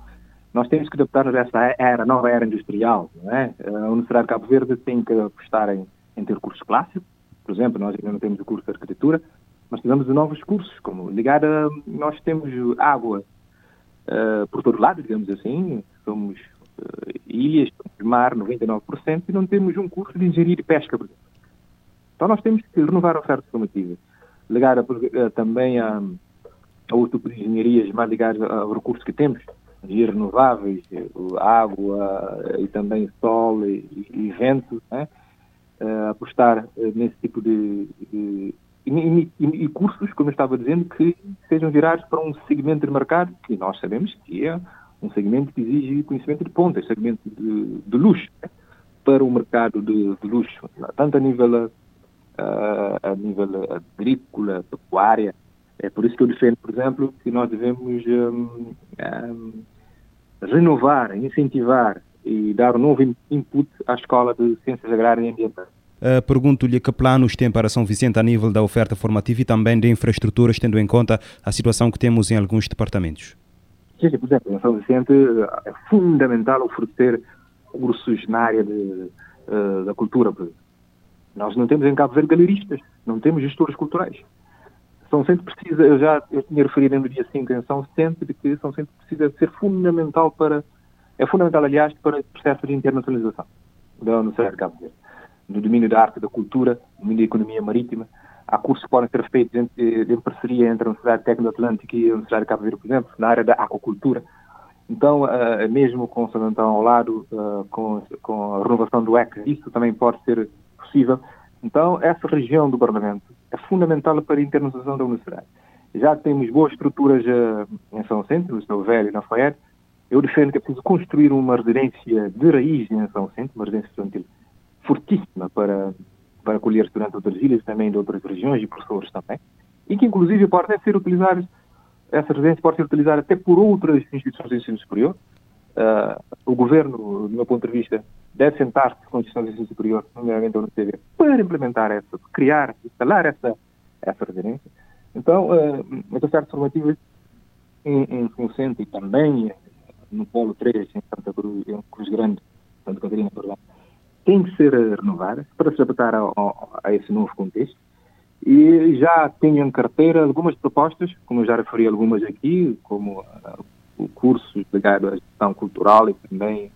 Nós temos que adaptar-nos a essa era, nova era industrial, não é? A Universidade de Cabo Verde tem que apostar em, em ter cursos clássicos. Por exemplo, nós ainda não temos o curso de arquitetura, mas tivemos novos cursos, como ligar a, nós temos água uh, por todo lado, digamos assim, somos uh, ilhas, mar, 99%, e não temos um curso de engenharia de pesca, por exemplo. Então nós temos que renovar a oferta formativa, ligar a, a, também a, a outro tipo de engenharias mais ligadas aos recursos que temos, energias renováveis, água e também sol e, e vento, né? uh, apostar nesse tipo de, de e, cursos, como eu estava dizendo, que sejam virados para um segmento de mercado que nós sabemos que é um segmento que exige conhecimento de ponta, segmento de, de luxo, né? para o mercado de, de, luxo, tanto a nível, uh, a nível agrícola, pecuária. É por isso que eu defendo, por exemplo, que nós devemos um, um, renovar, incentivar e dar um novo input à Escola de Ciências Agrárias e Ambientais. Uh, Pergunto-lhe que planos tem para São Vicente a nível da oferta formativa e também de infraestruturas, tendo em conta a situação que temos em alguns departamentos. Por exemplo, em São Vicente é fundamental oferecer cursos na área de, uh, da cultura. Nós não temos em Cabo Verde galeristas, não temos gestores culturais. São Vicente precisa, eu já eu tinha referido no dia 5 em São Vicente, de que São Vicente precisa ser fundamental para, é fundamental, aliás, para o processo de internacionalização da Universidade de Cabo Verde. No domínio da arte e da cultura, no domínio da economia marítima, há cursos que podem ser feitos em, em parceria entre a Universidade Técnica Atlântica e a Universidade de Cabo Verde, por exemplo, na área da aquacultura. Então, uh, mesmo com o São Antão ao lado, uh, com, com, a renovação do EC, isso também pode ser possível. Então, essa região do Parlamento é fundamental para a internacionalização da universidade. Já temos boas estruturas uh, em São Centro, no São Velho e na Fayette. Eu defendo que é preciso construir uma residência de raiz em São Centro, uma residência estudantil fortíssima para para acolher estudantes de outras ilhas, também de outras regiões e professores também, e que inclusive pode ser utilizada, essa residência pode ser utilizada até por outras instituições de ensino superior. Uh, o governo, do meu ponto de vista, deve sentar-se com instituições de ensino superior, nomeadamente a UNCB, para implementar essa, criar, instalar essa, essa residência. Então, uh, as ofertas formativas em, em Centro e também no Polo 3, em Santa Cruz, em Cruz Grande, Santa Catarina, perdão, tem que ser renovada para se adaptar a, a, a, esse novo contexto. E já tenho em carteira algumas propostas, como já referi algumas aqui, como uh, cursos ligados à gestão cultural e também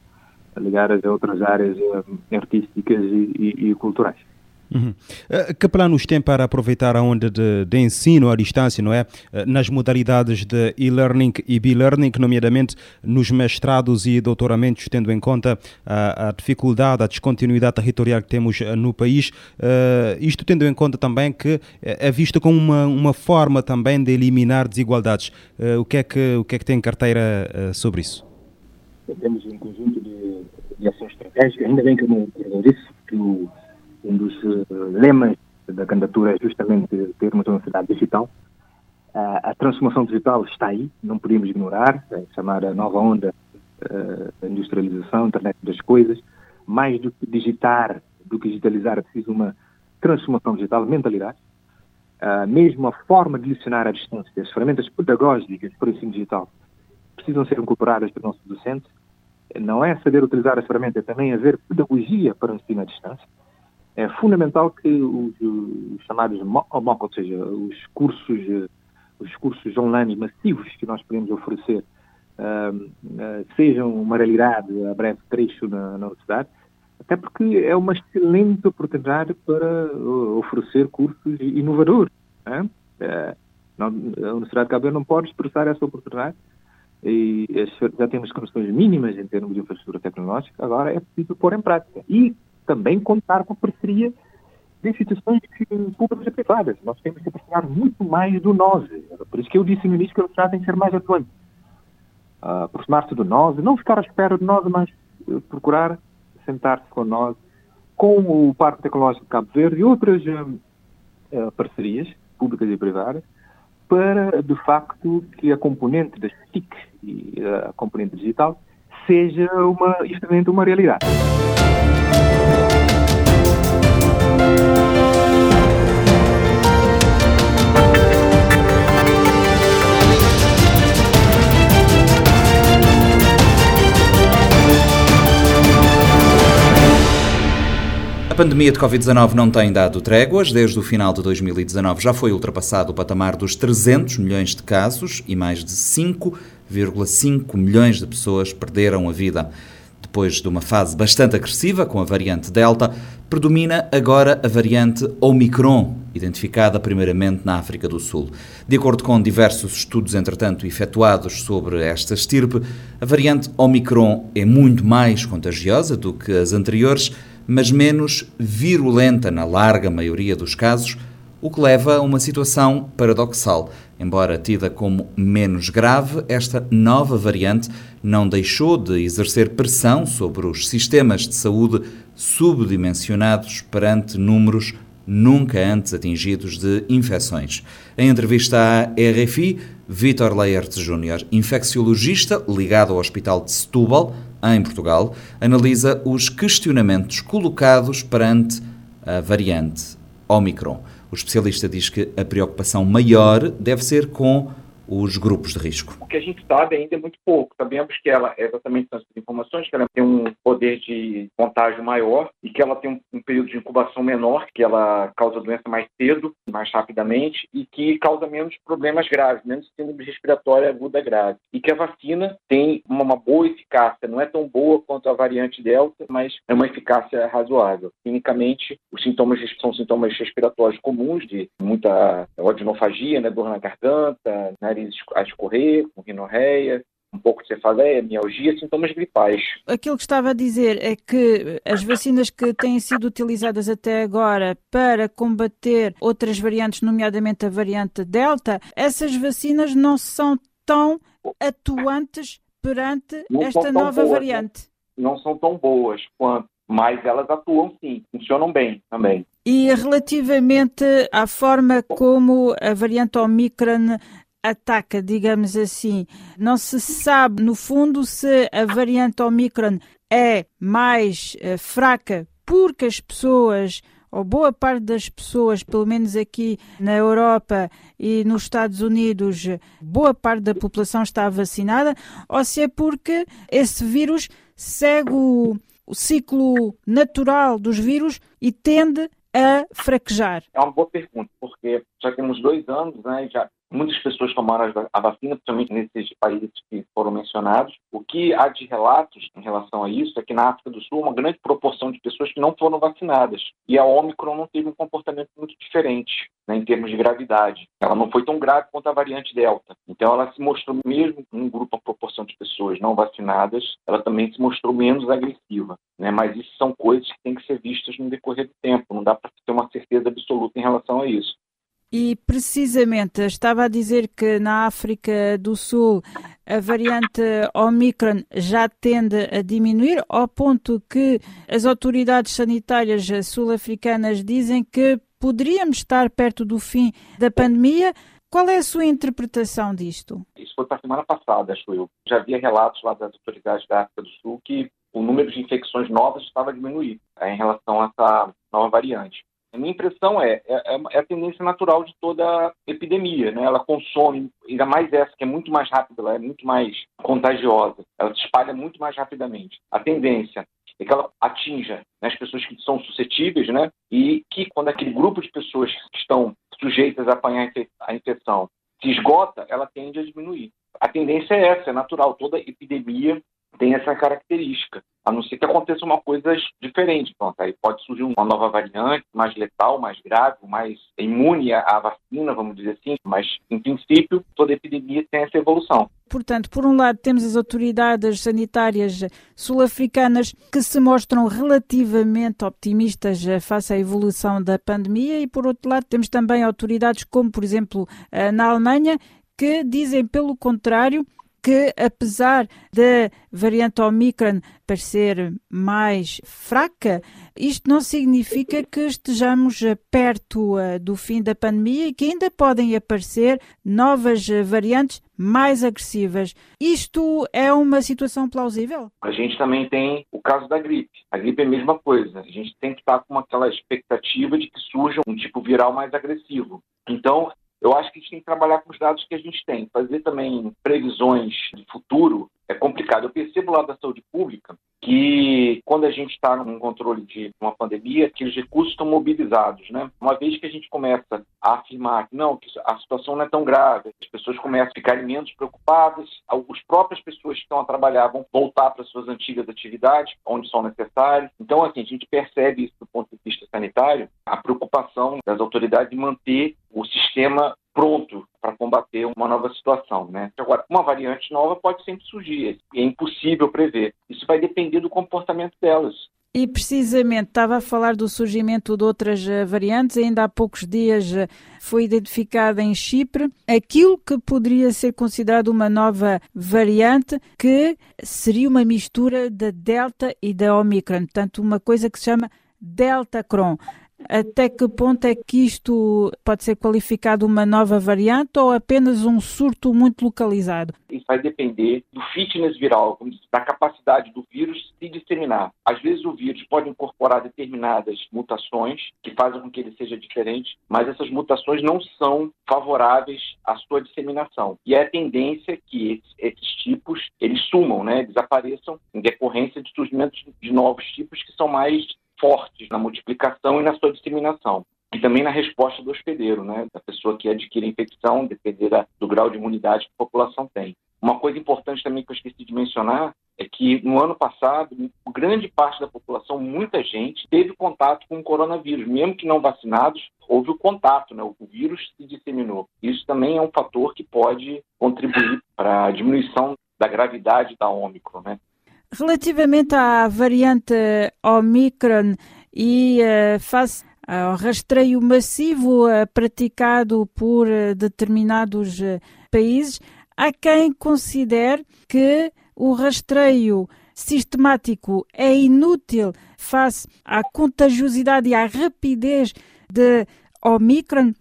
ligadas a outras áreas uh, artísticas e, e, e culturais. Uhum. Eh, que planos tem para aproveitar a onda de, de, ensino à distância, não é? Eh, nas modalidades de e-learning e b-learning, nomeadamente nos mestrados e doutoramentos, tendo em conta a, a, dificuldade, a descontinuidade territorial que temos eh, no país, uh, isto tendo em conta também que é visto como uma, uma forma também de eliminar desigualdades. O, que é que, o que é que tem em carteira sobre isso? Temos um conjunto de, de ações estratégicas, ainda bem que eu não disse que o um dos uh, lemas da candidatura é justamente termos uma cidade digital. A transformação digital está aí, não podemos ignorar, é chamada nova onda da industrialização, internet das coisas. Mais do que digitar, do que digitalizar, é preciso uma transformação digital, mentalidade. Mesmo a forma de lecionar à distância, as ferramentas pedagógicas para o ensino digital, precisam ser incorporadas pelos nossos docentes. Não é saber utilizar as ferramentas, é também haver pedagogia para o ensino à distância é fundamental que os, os chamados MOOC, ou seja, os cursos, os cursos online massivos que nós podemos oferecer, uh, sejam uma realidade a breve trecho na, na universidade, até porque é uma excelente oportunidade para oferecer cursos inovadores. Né? A Universidade de Cabo Verde não pode expressar essa oportunidade e já temos condições mínimas em termos de infraestrutura tecnológica, agora é preciso pôr em prática. E também contar com a parceria de instituições públicas e privadas. Nós temos que aproximar muito mais do nós. Por isso que eu disse no início que universidade tem que ser mais atuante. Uh, aproximar-se do nós, não ficar à espera de nós, mas uh, procurar sentar-se com nós, com o Parque Tecnológico de Cabo Verde e outras uh, parcerias públicas e privadas, para, de facto, que a componente das TIC e a componente digital seja uma, justamente uma realidade. A pandemia de Covid-19 não tem dado tréguas. Desde o final de 2019 já foi ultrapassado o patamar dos 300 milhões de casos e mais de 5,5 milhões de pessoas perderam a vida. Depois de uma fase bastante agressiva com a variante Delta, predomina agora a variante Omicron, identificada primeiramente na África do Sul. De acordo com diversos estudos, entretanto, efetuados sobre esta estirpe, a variante Omicron é muito mais contagiosa do que as anteriores, mas menos virulenta na larga maioria dos casos, o que leva a uma situação paradoxal. Embora tida como menos grave, esta nova variante não deixou de exercer pressão sobre os sistemas de saúde subdimensionados perante números nunca antes atingidos de infecções. Em entrevista à RFI, Vítor Leert Júnior, infecciologista ligado ao Hospital de Setúbal, em Portugal, analisa os questionamentos colocados perante a variante Omicron. O especialista diz que a preocupação maior deve ser com os grupos de risco? O que a gente sabe ainda é muito pouco. Sabemos que ela, é exatamente essas informações, que ela tem um poder de contágio maior e que ela tem um, um período de incubação menor, que ela causa doença mais cedo, mais rapidamente e que causa menos problemas graves, menos síndrome respiratória aguda grave. E que a vacina tem uma, uma boa eficácia, não é tão boa quanto a variante Delta, mas é uma eficácia razoável. Clinicamente, os sintomas são sintomas respiratórios comuns, de muita odinofagia, né, dor na garganta, nariz nariz a escorrer, com rinorreia, um pouco de cefaleia, mialgia, sintomas gripais. Aquilo que estava a dizer é que as vacinas que têm sido utilizadas até agora para combater outras variantes, nomeadamente a variante Delta, essas vacinas não são tão atuantes perante não esta nova boas, variante. Não, não são tão boas quanto, mas elas atuam sim, funcionam bem também. E relativamente à forma como a variante Omicron ataca, digamos assim. Não se sabe, no fundo, se a variante Omicron é mais uh, fraca porque as pessoas, ou boa parte das pessoas, pelo menos aqui na Europa e nos Estados Unidos, boa parte da população está vacinada, ou se é porque esse vírus segue o, o ciclo natural dos vírus e tende a fraquejar? É uma boa pergunta, porque já temos dois anos, né, já Muitas pessoas tomaram a vacina, principalmente nesses países que foram mencionados. O que há de relatos em relação a isso é que na África do Sul, uma grande proporção de pessoas que não foram vacinadas. E a Omicron não teve um comportamento muito diferente né, em termos de gravidade. Ela não foi tão grave quanto a variante Delta. Então, ela se mostrou, mesmo em um grupo, a proporção de pessoas não vacinadas, ela também se mostrou menos agressiva. Né? Mas isso são coisas que têm que ser vistas no decorrer do tempo. Não dá para ter uma certeza absoluta em relação a isso. E precisamente estava a dizer que na África do Sul a variante Omicron já tende a diminuir, ao ponto que as autoridades sanitárias sul-africanas dizem que poderíamos estar perto do fim da pandemia. Qual é a sua interpretação disto? Isso foi para a semana passada, acho eu. Já havia relatos lá das autoridades da África do Sul que o número de infecções novas estava a diminuir em relação a essa nova variante. A minha impressão é, é, é, é, a tendência natural de toda epidemia, né? Ela consome, ainda mais essa, que é muito mais rápida, ela é muito mais contagiosa, ela se espalha muito mais rapidamente. A tendência é que ela atinja né, as pessoas que são suscetíveis, né? E que quando aquele grupo de pessoas que estão sujeitas a apanhar a infecção se esgota, ela tende a diminuir. A tendência é essa, é natural. Toda epidemia tem essa característica, a não ser que aconteça uma coisa diferente. Pronto, aí pode surgir uma nova variante, mais letal, mais grave, mais imune à vacina, vamos dizer assim, mas, em princípio, toda epidemia tem essa evolução. Portanto, por um lado, temos as autoridades sanitárias sul-africanas que se mostram relativamente optimistas face à evolução da pandemia, e por outro lado, temos também autoridades como, por exemplo, na Alemanha, que dizem, pelo contrário, que, apesar da variante Omicron parecer mais fraca, isto não significa que estejamos perto uh, do fim da pandemia e que ainda podem aparecer novas uh, variantes mais agressivas. Isto é uma situação plausível? A gente também tem o caso da gripe. A gripe é a mesma coisa. A gente tem que estar com aquela expectativa de que surja um tipo viral mais agressivo. Então, eu acho que a gente tem que trabalhar com os dados que a gente tem. Fazer também previsões de futuro é complicado. Eu percebo lá da saúde pública que quando a gente está num controle de uma pandemia, aqueles recursos estão mobilizados, né? Uma vez que a gente começa a afirmar que não, que a situação não é tão grave, as pessoas começam a ficar menos preocupadas, as próprias pessoas que estão a trabalhar vão voltar para suas antigas atividades, onde são necessárias. Então, assim, a gente percebe isso do ponto de vista sanitário, a preocupação das autoridades de manter o sistema pronto para combater uma nova situação, né? Agora, uma variante nova pode sempre surgir, é impossível prever. Isso vai depender do comportamento delas. E precisamente estava a falar do surgimento de outras eh, variantes, ainda há poucos dias eh, foi identificada em Chipre aquilo que poderia ser considerado uma nova variante, que seria uma mistura da Delta e da Omicron, portanto, uma coisa que se chama Delta Cron. Até que ponto é que isto pode ser qualificado uma nova variante ou apenas um surto muito localizado? Isso vai depender do fitness viral, da capacidade do vírus se disseminar. Às vezes o vírus pode incorporar determinadas mutações que fazem com que ele seja diferente, mas essas mutações não são favoráveis à sua disseminação. E é a tendência que esses, tipos eles sumam, né, desapareçam em decorrência de surgimento de novos tipos que são mais fortes na multiplicação e na sua disseminação. E também na resposta do hospedeiro, né, da pessoa que adquire a infecção, depender do grau de imunidade que a população tem. Uma coisa importante também que eu esqueci de mencionar é que no ano passado, grande parte da população, muita gente, teve contato com o coronavírus. Mesmo que não vacinados, houve o contato, né? o vírus se disseminou. Isso também é um fator que pode contribuir para a diminuição da gravidade da Ômicron. Né? Relativamente à variante Omicron e uh, face ao rastreio massivo uh, praticado por uh, determinados países, há quem considere que o rastreio sistemático é inútil face à contagiosidade e à rapidez de Omicron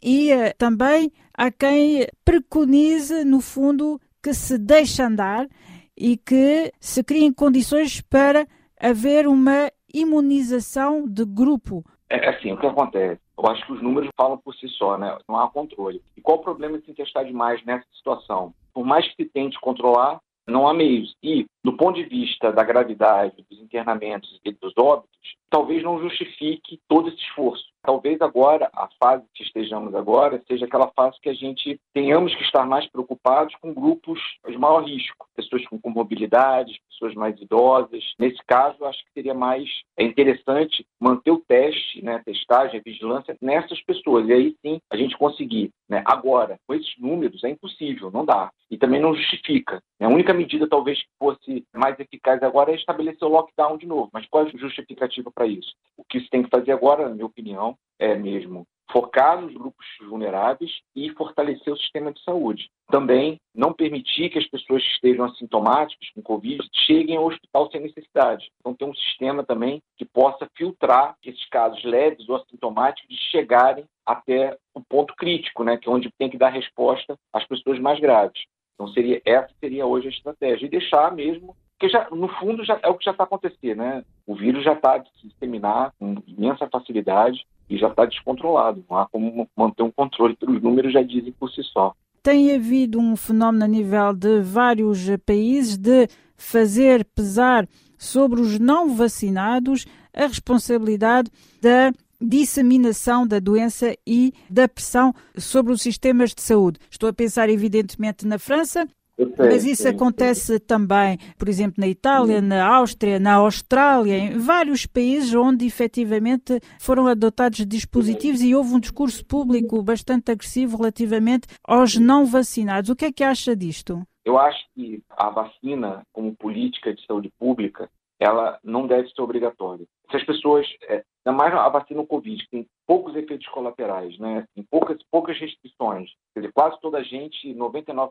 e também há quem preconize, no fundo, que se deixe andar e que se criem condições para haver uma imunização de grupo. É assim, o que acontece? Eu acho que os números falam por si só, né? Não há controle. E qual o problema de se testar demais nessa situação? Por mais que se tente controlar, não há meios. E, do ponto de vista da gravidade, dos internamentos e dos óbitos, talvez não justifique todo esse esforço. Talvez agora, a fase que estejamos agora, seja aquela fase que a gente tenhamos que estar mais preocupados com grupos de maior risco, pessoas com comorbidades, pessoas mais idosas. Nesse caso, acho que seria mais é interessante manter o teste, né, testagem, vigilância nessas pessoas. E aí sim a gente conseguir. Né? Agora, com esses números, é impossível, não dá. E também não justifica. A única medida, talvez, que fosse mais eficaz agora é estabelecer o lockdown de novo. Mas qual é a justificativa para isso? O que se tem que fazer agora, na minha opinião, é mesmo focar nos grupos vulneráveis e fortalecer o sistema de saúde. Também não permitir que as pessoas que estejam assintomáticas com Covid cheguem ao hospital sem necessidade. Então, ter um sistema também que possa filtrar esses casos leves ou assintomáticos de chegarem até o ponto crítico, né, que é onde tem que dar resposta às pessoas mais graves. Então, seria, essa seria hoje a estratégia. E deixar mesmo porque já, no fundo já é o que já está acontecendo, né? O vírus já está se disseminar com imensa facilidade e já está descontrolado. Não há como manter um controle, os números já dizem por si só. Tem havido um fenómeno a nível de vários países de fazer pesar sobre os não vacinados a responsabilidade da disseminação da doença e da pressão sobre os sistemas de saúde. Estou a pensar, evidentemente, na França, Sei, Mas isso sim, acontece sim. também, por exemplo, na Itália, sim. na Áustria, na Austrália, em vários países onde efetivamente foram adotados dispositivos e houve um discurso público bastante agressivo relativamente aos não vacinados. O que é que acha disto? Eu acho que a vacina, como política de saúde pública, ela não deve ser obrigatória. Se as pessoas, é, ainda mais a vacina Covid, tem poucos efeitos colaterais, né? Tem poucas, poucas restrições. Quer dizer, quase toda a gente, 99%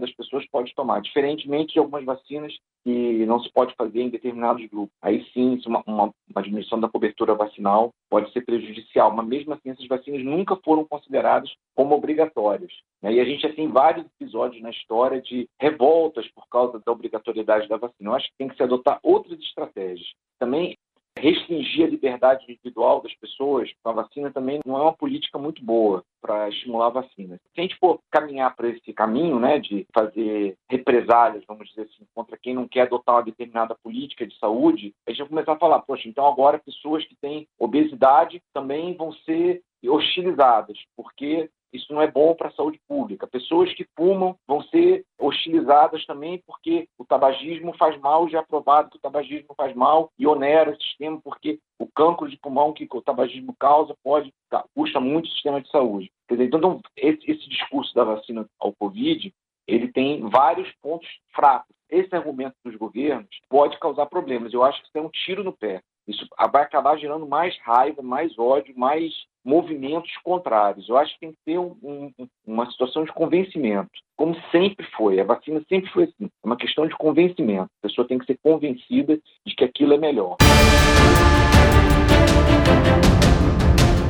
das pessoas pode tomar, diferentemente de algumas vacinas que não se pode fazer em determinados grupos. Aí sim, uma, uma, uma diminuição da cobertura vacinal pode ser prejudicial, mas mesmo assim essas vacinas nunca foram consideradas como obrigatórias. Né? E a já tem vários episódios na história de revoltas por causa da obrigatoriedade da vacina. Eu acho que tem que se adotar outras estratégias. Também restringir a liberdade individual das pessoas com a vacina também não é uma política muito boa para estimular a vacina. Se a gente for caminhar para esse caminho, né, de fazer represálias, vamos dizer assim, contra quem não quer adotar uma determinada política de saúde, a gente vai começar a falar, poxa, então agora pessoas que têm obesidade também vão ser hostilizadas, porque isso não é bom para a saúde pública. Pessoas que fumam vão ser hostilizadas também porque o tabagismo faz mal, já provado que o tabagismo faz mal e onera o sistema porque o cancro de pulmão que o tabagismo causa pode tá, custa muito o sistema de saúde. Dizer, então, esse, esse discurso da vacina ao Covid ele tem vários pontos fracos. Esse argumento dos governos pode causar problemas. Eu acho que isso é um tiro no pé. Isso vai acabar gerando mais raiva, mais ódio, mais movimentos contrários. Eu acho que tem que ter um, um, uma situação de convencimento, como sempre foi. A vacina sempre foi assim. É uma questão de convencimento. A pessoa tem que ser convencida de que aquilo é melhor.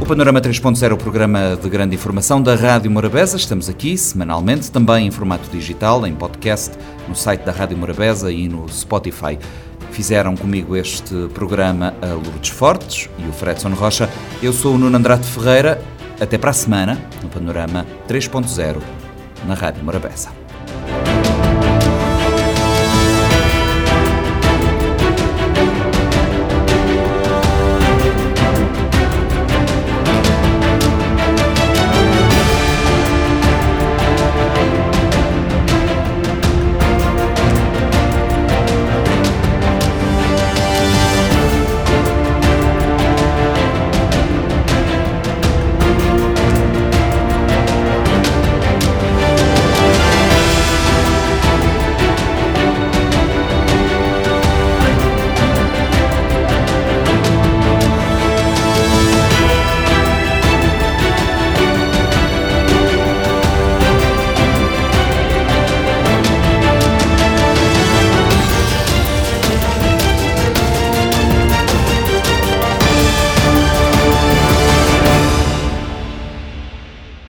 O Panorama 3.0 é o programa de grande informação da Rádio Morabeza. Estamos aqui semanalmente, também em formato digital, em podcast, no site da Rádio Morabeza e no Spotify. Fizeram comigo este programa a Lourdes Fortes e o Fredson Rocha. Eu sou o Nuno Andrade Ferreira. Até para a semana, no Panorama 3.0, na Rádio Morabeza.